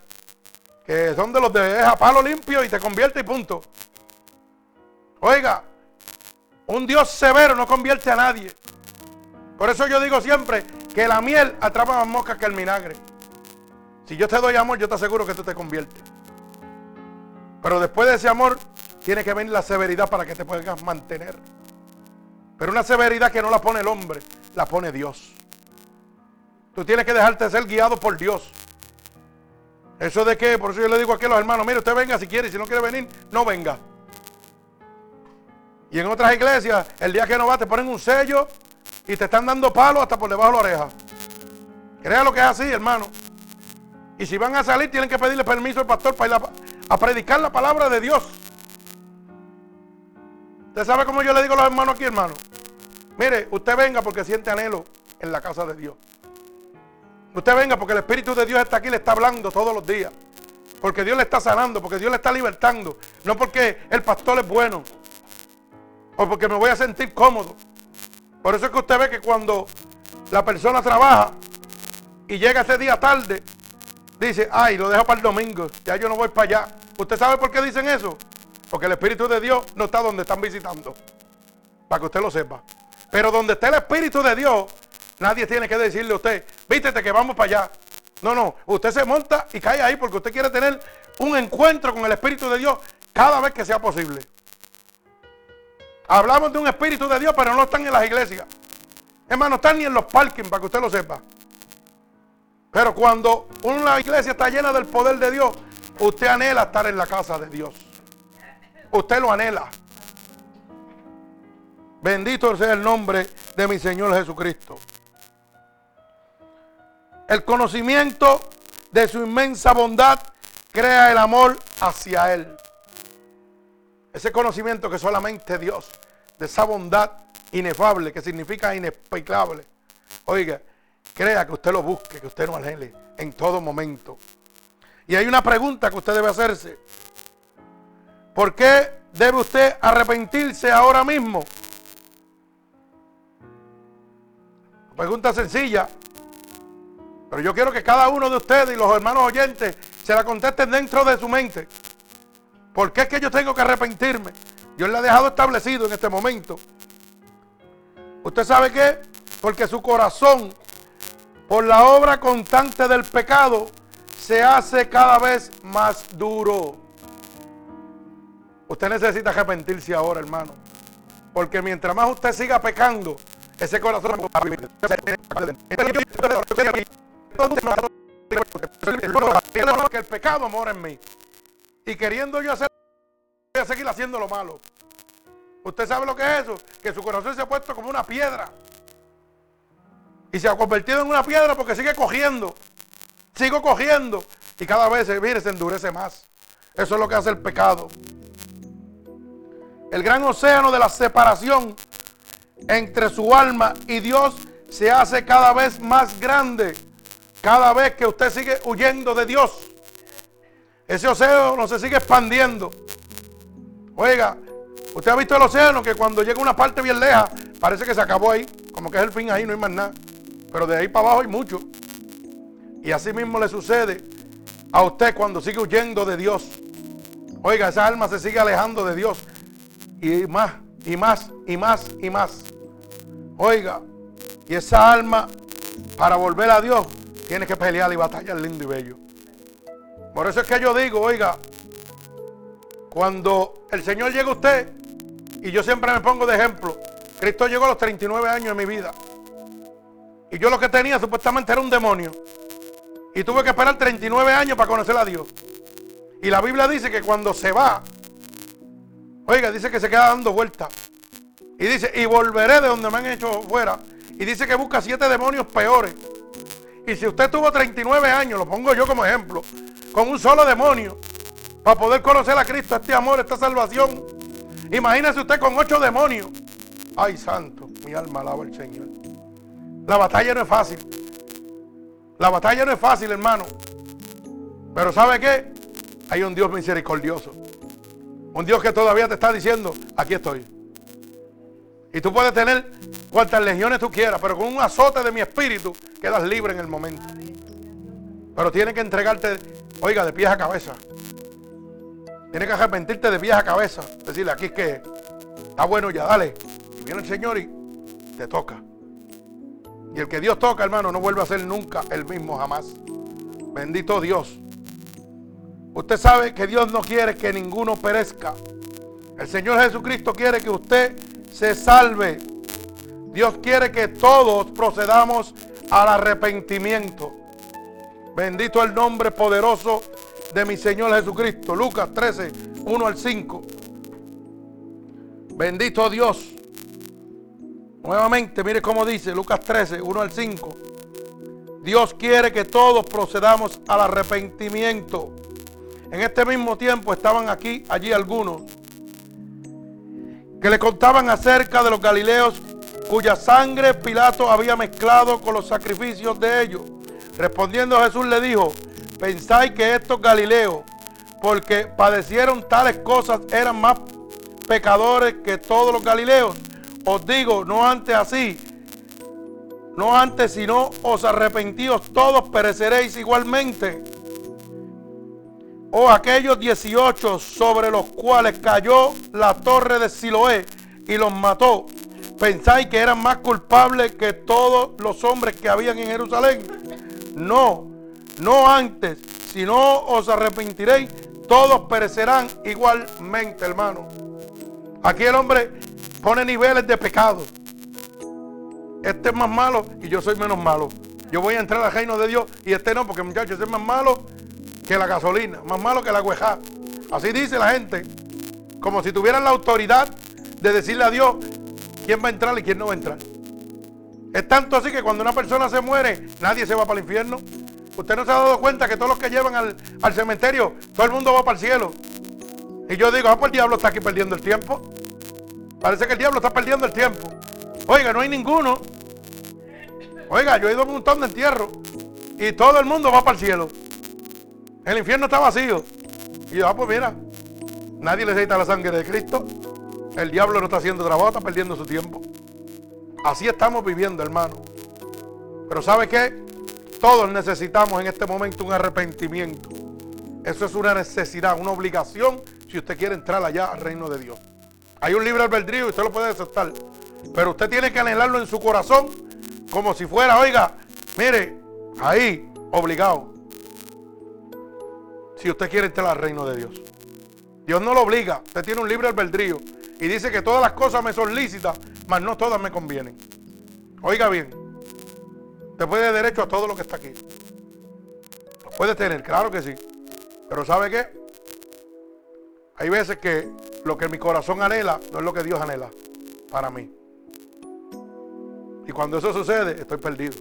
que son de los de a palo limpio y te convierte y punto. Oiga, un Dios severo no convierte a nadie. Por eso yo digo siempre que la miel atrapa más moscas que el vinagre. Si yo te doy amor, yo te aseguro que tú te conviertes. Pero después de ese amor, tiene que venir la severidad para que te puedas mantener. Pero una severidad que no la pone el hombre, la pone Dios. Tú tienes que dejarte ser guiado por Dios. Eso de que, por eso yo le digo aquí a los hermanos, mire, usted venga si quiere, si no quiere venir, no venga. Y en otras iglesias, el día que no va, te ponen un sello y te están dando palos hasta por debajo de la oreja. Crea lo que es así, hermano. Y si van a salir, tienen que pedirle permiso al pastor para ir a, predicar la palabra de Dios. ¿Usted sabe cómo yo le digo a los hermanos aquí, hermano? Mire, usted venga porque siente anhelo en la casa de Dios. Usted venga porque el Espíritu de Dios está aquí, le está hablando todos los días. Porque Dios le está sanando, porque Dios le está libertando. No porque el pastor es bueno. O porque me voy a sentir cómodo. Por eso es que usted ve que cuando la persona trabaja y llega ese día tarde, dice, ay, lo dejo para el domingo, ya yo no voy para allá. ¿Usted sabe por qué dicen eso? Porque el Espíritu de Dios no está donde están visitando. Para que usted lo sepa. Pero donde está el Espíritu de Dios, nadie tiene que decirle a usted, vístete que vamos para allá. No, no, usted se monta y cae ahí porque usted quiere tener un encuentro con el Espíritu de Dios cada vez que sea posible. Hablamos de un Espíritu de Dios, pero no están en las iglesias. Hermano, no están ni en los parkings, para que usted lo sepa. Pero cuando una iglesia está llena del poder de Dios, usted anhela estar en la casa de Dios. Usted lo anhela. Bendito sea el nombre de mi Señor Jesucristo. El conocimiento de su inmensa bondad crea el amor hacia Él. Ese conocimiento que solamente Dios, de esa bondad inefable, que significa inexplicable. Oiga, crea que usted lo busque, que usted lo anhele en todo momento. Y hay una pregunta que usted debe hacerse. ¿Por qué debe usted arrepentirse ahora mismo? Pregunta sencilla. Pero yo quiero que cada uno de ustedes y los hermanos oyentes se la contesten dentro de su mente. ¿Por qué es que yo tengo que arrepentirme? Dios le ha dejado establecido en este momento. ¿Usted sabe qué? Porque su corazón, por la obra constante del pecado, se hace cada vez más duro. Usted necesita arrepentirse ahora, hermano. Porque mientras más usted siga pecando, ese corazón que el pecado mora en mí. Y queriendo yo hacer, voy a seguir haciendo lo malo. ¿Usted sabe lo que es eso? Que su corazón se ha puesto como una piedra. Y se ha convertido en una piedra porque sigue cogiendo. Sigo cogiendo. Y cada vez, mire, se endurece más. Eso es lo que hace el pecado. El gran océano de la separación entre su alma y Dios se hace cada vez más grande. Cada vez que usted sigue huyendo de Dios. Ese océano se sigue expandiendo. Oiga, usted ha visto el océano que cuando llega una parte bien leja, parece que se acabó ahí. Como que es el fin ahí, no hay más nada. Pero de ahí para abajo hay mucho. Y así mismo le sucede a usted cuando sigue huyendo de Dios. Oiga, esa alma se sigue alejando de Dios. Y más, y más, y más, y más. Oiga, y esa alma, para volver a Dios, tiene que pelear y batallar lindo y bello. Por eso es que yo digo, oiga, cuando el Señor llega a usted, y yo siempre me pongo de ejemplo, Cristo llegó a los 39 años de mi vida. Y yo lo que tenía supuestamente era un demonio. Y tuve que esperar 39 años para conocer a Dios. Y la Biblia dice que cuando se va, oiga, dice que se queda dando vueltas. Y dice, y volveré de donde me han hecho fuera. Y dice que busca siete demonios peores. Y si usted tuvo 39 años, lo pongo yo como ejemplo, con un solo demonio, para poder conocer a Cristo, este amor, esta salvación. Imagínese usted con ocho demonios. Ay, santo, mi alma alaba al Señor. La batalla no es fácil. La batalla no es fácil, hermano. Pero ¿sabe qué? Hay un Dios misericordioso. Un Dios que todavía te está diciendo, aquí estoy. Y tú puedes tener cuantas legiones tú quieras, pero con un azote de mi espíritu quedas libre en el momento. Pero tienes que entregarte, oiga, de pies a cabeza. Tienes que arrepentirte de pies a cabeza. Decirle, aquí es que está bueno ya, dale. Y viene el Señor y te toca. Y el que Dios toca, hermano, no vuelve a ser nunca el mismo jamás. Bendito Dios. Usted sabe que Dios no quiere que ninguno perezca. El Señor Jesucristo quiere que usted se salve. Dios quiere que todos procedamos al arrepentimiento. Bendito el nombre poderoso de mi Señor Jesucristo. Lucas 13, 1 al 5. Bendito Dios. Nuevamente, mire cómo dice Lucas 13, 1 al 5. Dios quiere que todos procedamos al arrepentimiento. En este mismo tiempo estaban aquí, allí algunos, que le contaban acerca de los galileos cuya sangre Pilato había mezclado con los sacrificios de ellos. Respondiendo Jesús le dijo, pensáis que estos galileos, porque padecieron tales cosas, eran más pecadores que todos los galileos. Os digo, no antes así, no antes sino os arrepentíos todos pereceréis igualmente. O aquellos 18 sobre los cuales cayó la torre de Siloé y los mató, pensáis que eran más culpables que todos los hombres que habían en Jerusalén. No, no antes, sino os arrepentiréis, todos perecerán igualmente, hermano. Aquí el hombre pone niveles de pecado. Este es más malo y yo soy menos malo. Yo voy a entrar al reino de Dios y este no, porque muchachos, este es más malo que la gasolina, más malo que la hueja. Así dice la gente, como si tuvieran la autoridad de decirle a Dios quién va a entrar y quién no va a entrar. Es tanto así que cuando una persona se muere, nadie se va para el infierno. Usted no se ha dado cuenta que todos los que llevan al, al cementerio, todo el mundo va para el cielo. Y yo digo, ah, pues el diablo está aquí perdiendo el tiempo. Parece que el diablo está perdiendo el tiempo. Oiga, no hay ninguno. Oiga, yo he ido a un montón de entierros y todo el mundo va para el cielo. El infierno está vacío. Y yo, ah, pues mira, nadie necesita la sangre de Cristo. El diablo no está haciendo trabajo, está perdiendo su tiempo. Así estamos viviendo, hermano. Pero ¿sabe qué? Todos necesitamos en este momento un arrepentimiento. Eso es una necesidad, una obligación si usted quiere entrar allá al reino de Dios. Hay un libre albedrío y usted lo puede aceptar. Pero usted tiene que anhelarlo en su corazón como si fuera, oiga, mire, ahí, obligado. Si usted quiere entrar al reino de Dios. Dios no lo obliga. Usted tiene un libre albedrío. Y dice que todas las cosas me son lícitas, mas no todas me convienen. Oiga bien, te puede derecho a todo lo que está aquí. Lo puedes tener, claro que sí. Pero ¿sabe qué? Hay veces que lo que mi corazón anhela no es lo que Dios anhela para mí. Y cuando eso sucede, estoy perdido.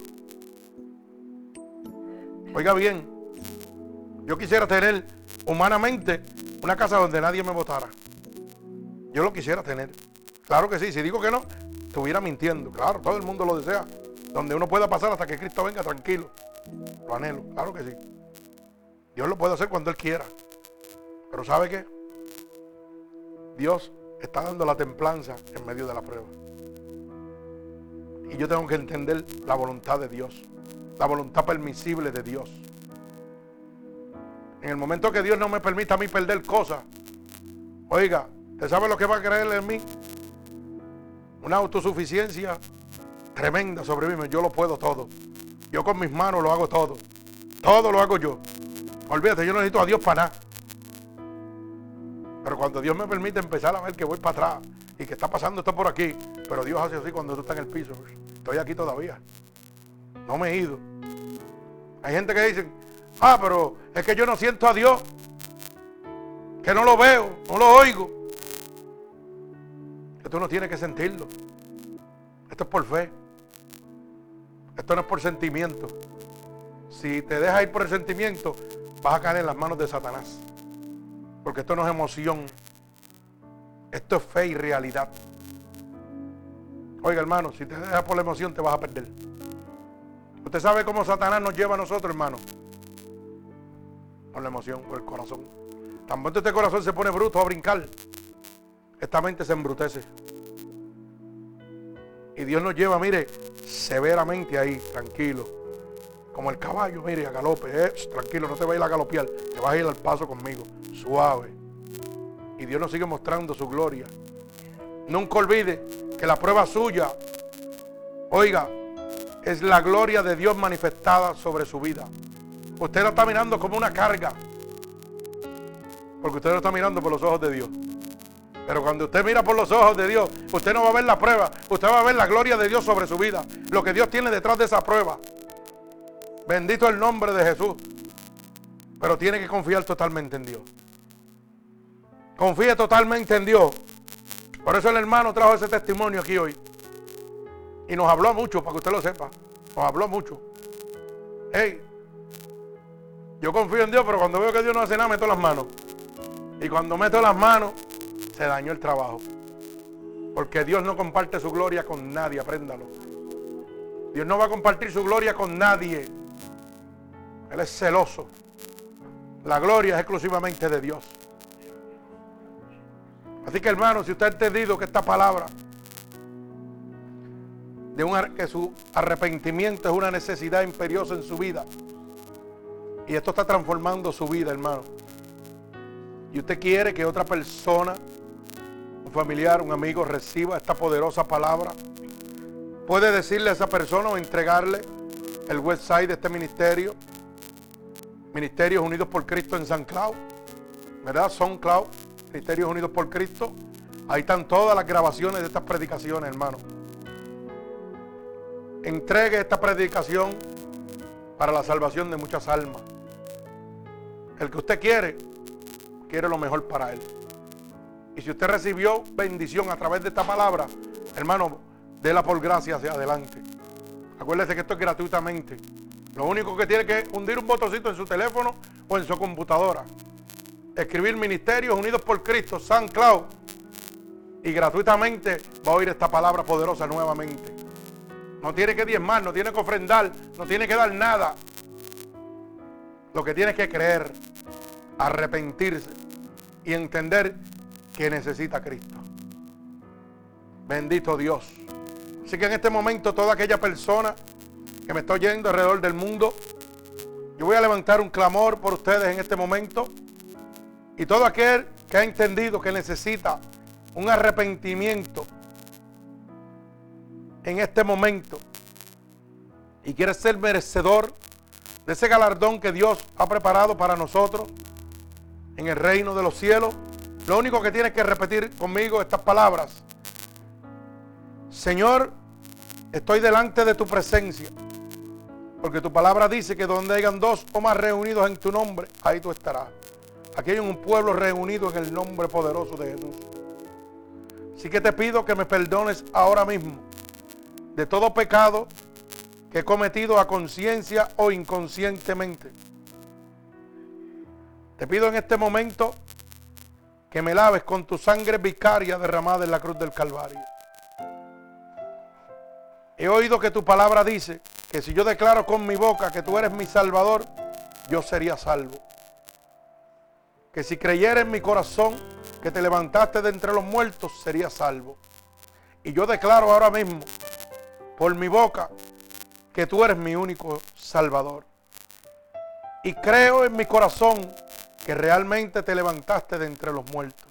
Oiga bien, yo quisiera tener humanamente una casa donde nadie me votara. Yo lo quisiera tener. Claro que sí, si digo que no, estuviera mintiendo. Claro, todo el mundo lo desea. Donde uno pueda pasar hasta que Cristo venga tranquilo. Lo anhelo, claro que sí. Dios lo puede hacer cuando Él quiera. Pero ¿sabe qué? Dios está dando la templanza en medio de la prueba. Y yo tengo que entender la voluntad de Dios, la voluntad permisible de Dios. En el momento que Dios no me permita a mí perder cosas, oiga, ¿usted sabe lo que va a creer en mí? Una autosuficiencia tremenda sobre mí. Yo lo puedo todo. Yo con mis manos lo hago todo. Todo lo hago yo. Olvídate, yo no necesito a Dios para nada. Pero cuando Dios me permite empezar a ver que voy para atrás y que está pasando esto por aquí, pero Dios hace así cuando tú estás en el piso. Estoy aquí todavía. No me he ido. Hay gente que dice, ah, pero es que yo no siento a Dios. Que no lo veo, no lo oigo. Que tú no tienes que sentirlo. Esto es por fe. Esto no es por sentimiento. Si te dejas ir por el sentimiento, vas a caer en las manos de Satanás. Porque esto no es emoción. Esto es fe y realidad. Oiga, hermano, si te dejas por la emoción te vas a perder. Usted sabe cómo Satanás nos lleva a nosotros, hermano. Por la emoción, por el corazón. Tan pronto este corazón se pone bruto a brincar, esta mente se embrutece. Y Dios nos lleva, mire, severamente ahí, tranquilo. Como el caballo, mire, a galope. Eh, tranquilo, no te ir a galopear. Te vas a ir al paso conmigo. Suave. Y Dios nos sigue mostrando su gloria. Nunca olvide que la prueba suya, oiga, es la gloria de Dios manifestada sobre su vida. Usted lo está mirando como una carga. Porque usted lo está mirando por los ojos de Dios. Pero cuando usted mira por los ojos de Dios, usted no va a ver la prueba, usted va a ver la gloria de Dios sobre su vida. Lo que Dios tiene detrás de esa prueba. Bendito el nombre de Jesús. Pero tiene que confiar totalmente en Dios. Confíe totalmente en Dios. Por eso el hermano trajo ese testimonio aquí hoy. Y nos habló mucho, para que usted lo sepa. Nos habló mucho. Hey, yo confío en Dios, pero cuando veo que Dios no hace nada, meto las manos. Y cuando meto las manos, se dañó el trabajo. Porque Dios no comparte su gloria con nadie, apréndalo. Dios no va a compartir su gloria con nadie. Él es celoso. La gloria es exclusivamente de Dios. Así que hermano, si usted ha entendido que esta palabra, de un, que su arrepentimiento es una necesidad imperiosa en su vida, y esto está transformando su vida, hermano, y usted quiere que otra persona, un familiar, un amigo, reciba esta poderosa palabra, puede decirle a esa persona o entregarle el website de este ministerio Ministerios Unidos por Cristo en San Cloud, ¿verdad? Son Cloud, Ministerios Unidos por Cristo. Ahí están todas las grabaciones de estas predicaciones, hermano. Entregue esta predicación para la salvación de muchas almas. El que usted quiere, quiere lo mejor para él. Y si usted recibió bendición a través de esta palabra, hermano, déla por gracia hacia adelante. Acuérdese que esto es gratuitamente. Lo único que tiene que hundir un botoncito en su teléfono o en su computadora. Escribir Ministerios Unidos por Cristo, San Cloud. Y gratuitamente va a oír esta palabra poderosa nuevamente. No tiene que diezmar, no tiene que ofrendar, no tiene que dar nada. Lo que tiene que creer, arrepentirse y entender que necesita Cristo. Bendito Dios. Así que en este momento toda aquella persona que me está oyendo alrededor del mundo, yo voy a levantar un clamor por ustedes en este momento. Y todo aquel que ha entendido que necesita un arrepentimiento en este momento y quiere ser merecedor de ese galardón que Dios ha preparado para nosotros en el reino de los cielos, Lo único que tienes que repetir conmigo estas palabras. Señor, estoy delante de tu presencia. Porque tu palabra dice que donde hayan dos o más reunidos en tu nombre, ahí tú estarás. Aquí hay un pueblo reunido en el nombre poderoso de Jesús. Así que te pido que me perdones ahora mismo de todo pecado que he cometido a conciencia o inconscientemente. Te pido en este momento que me laves con tu sangre vicaria derramada en la cruz del Calvario. He oído que tu palabra dice que si yo declaro con mi boca que tú eres mi Salvador, yo sería salvo. Que si creyera en mi corazón que te levantaste de entre los muertos, sería salvo. Y yo declaro ahora mismo, por mi boca, que tú eres mi único Salvador. Y creo en mi corazón que realmente te levantaste de entre los muertos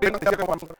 thank you for watching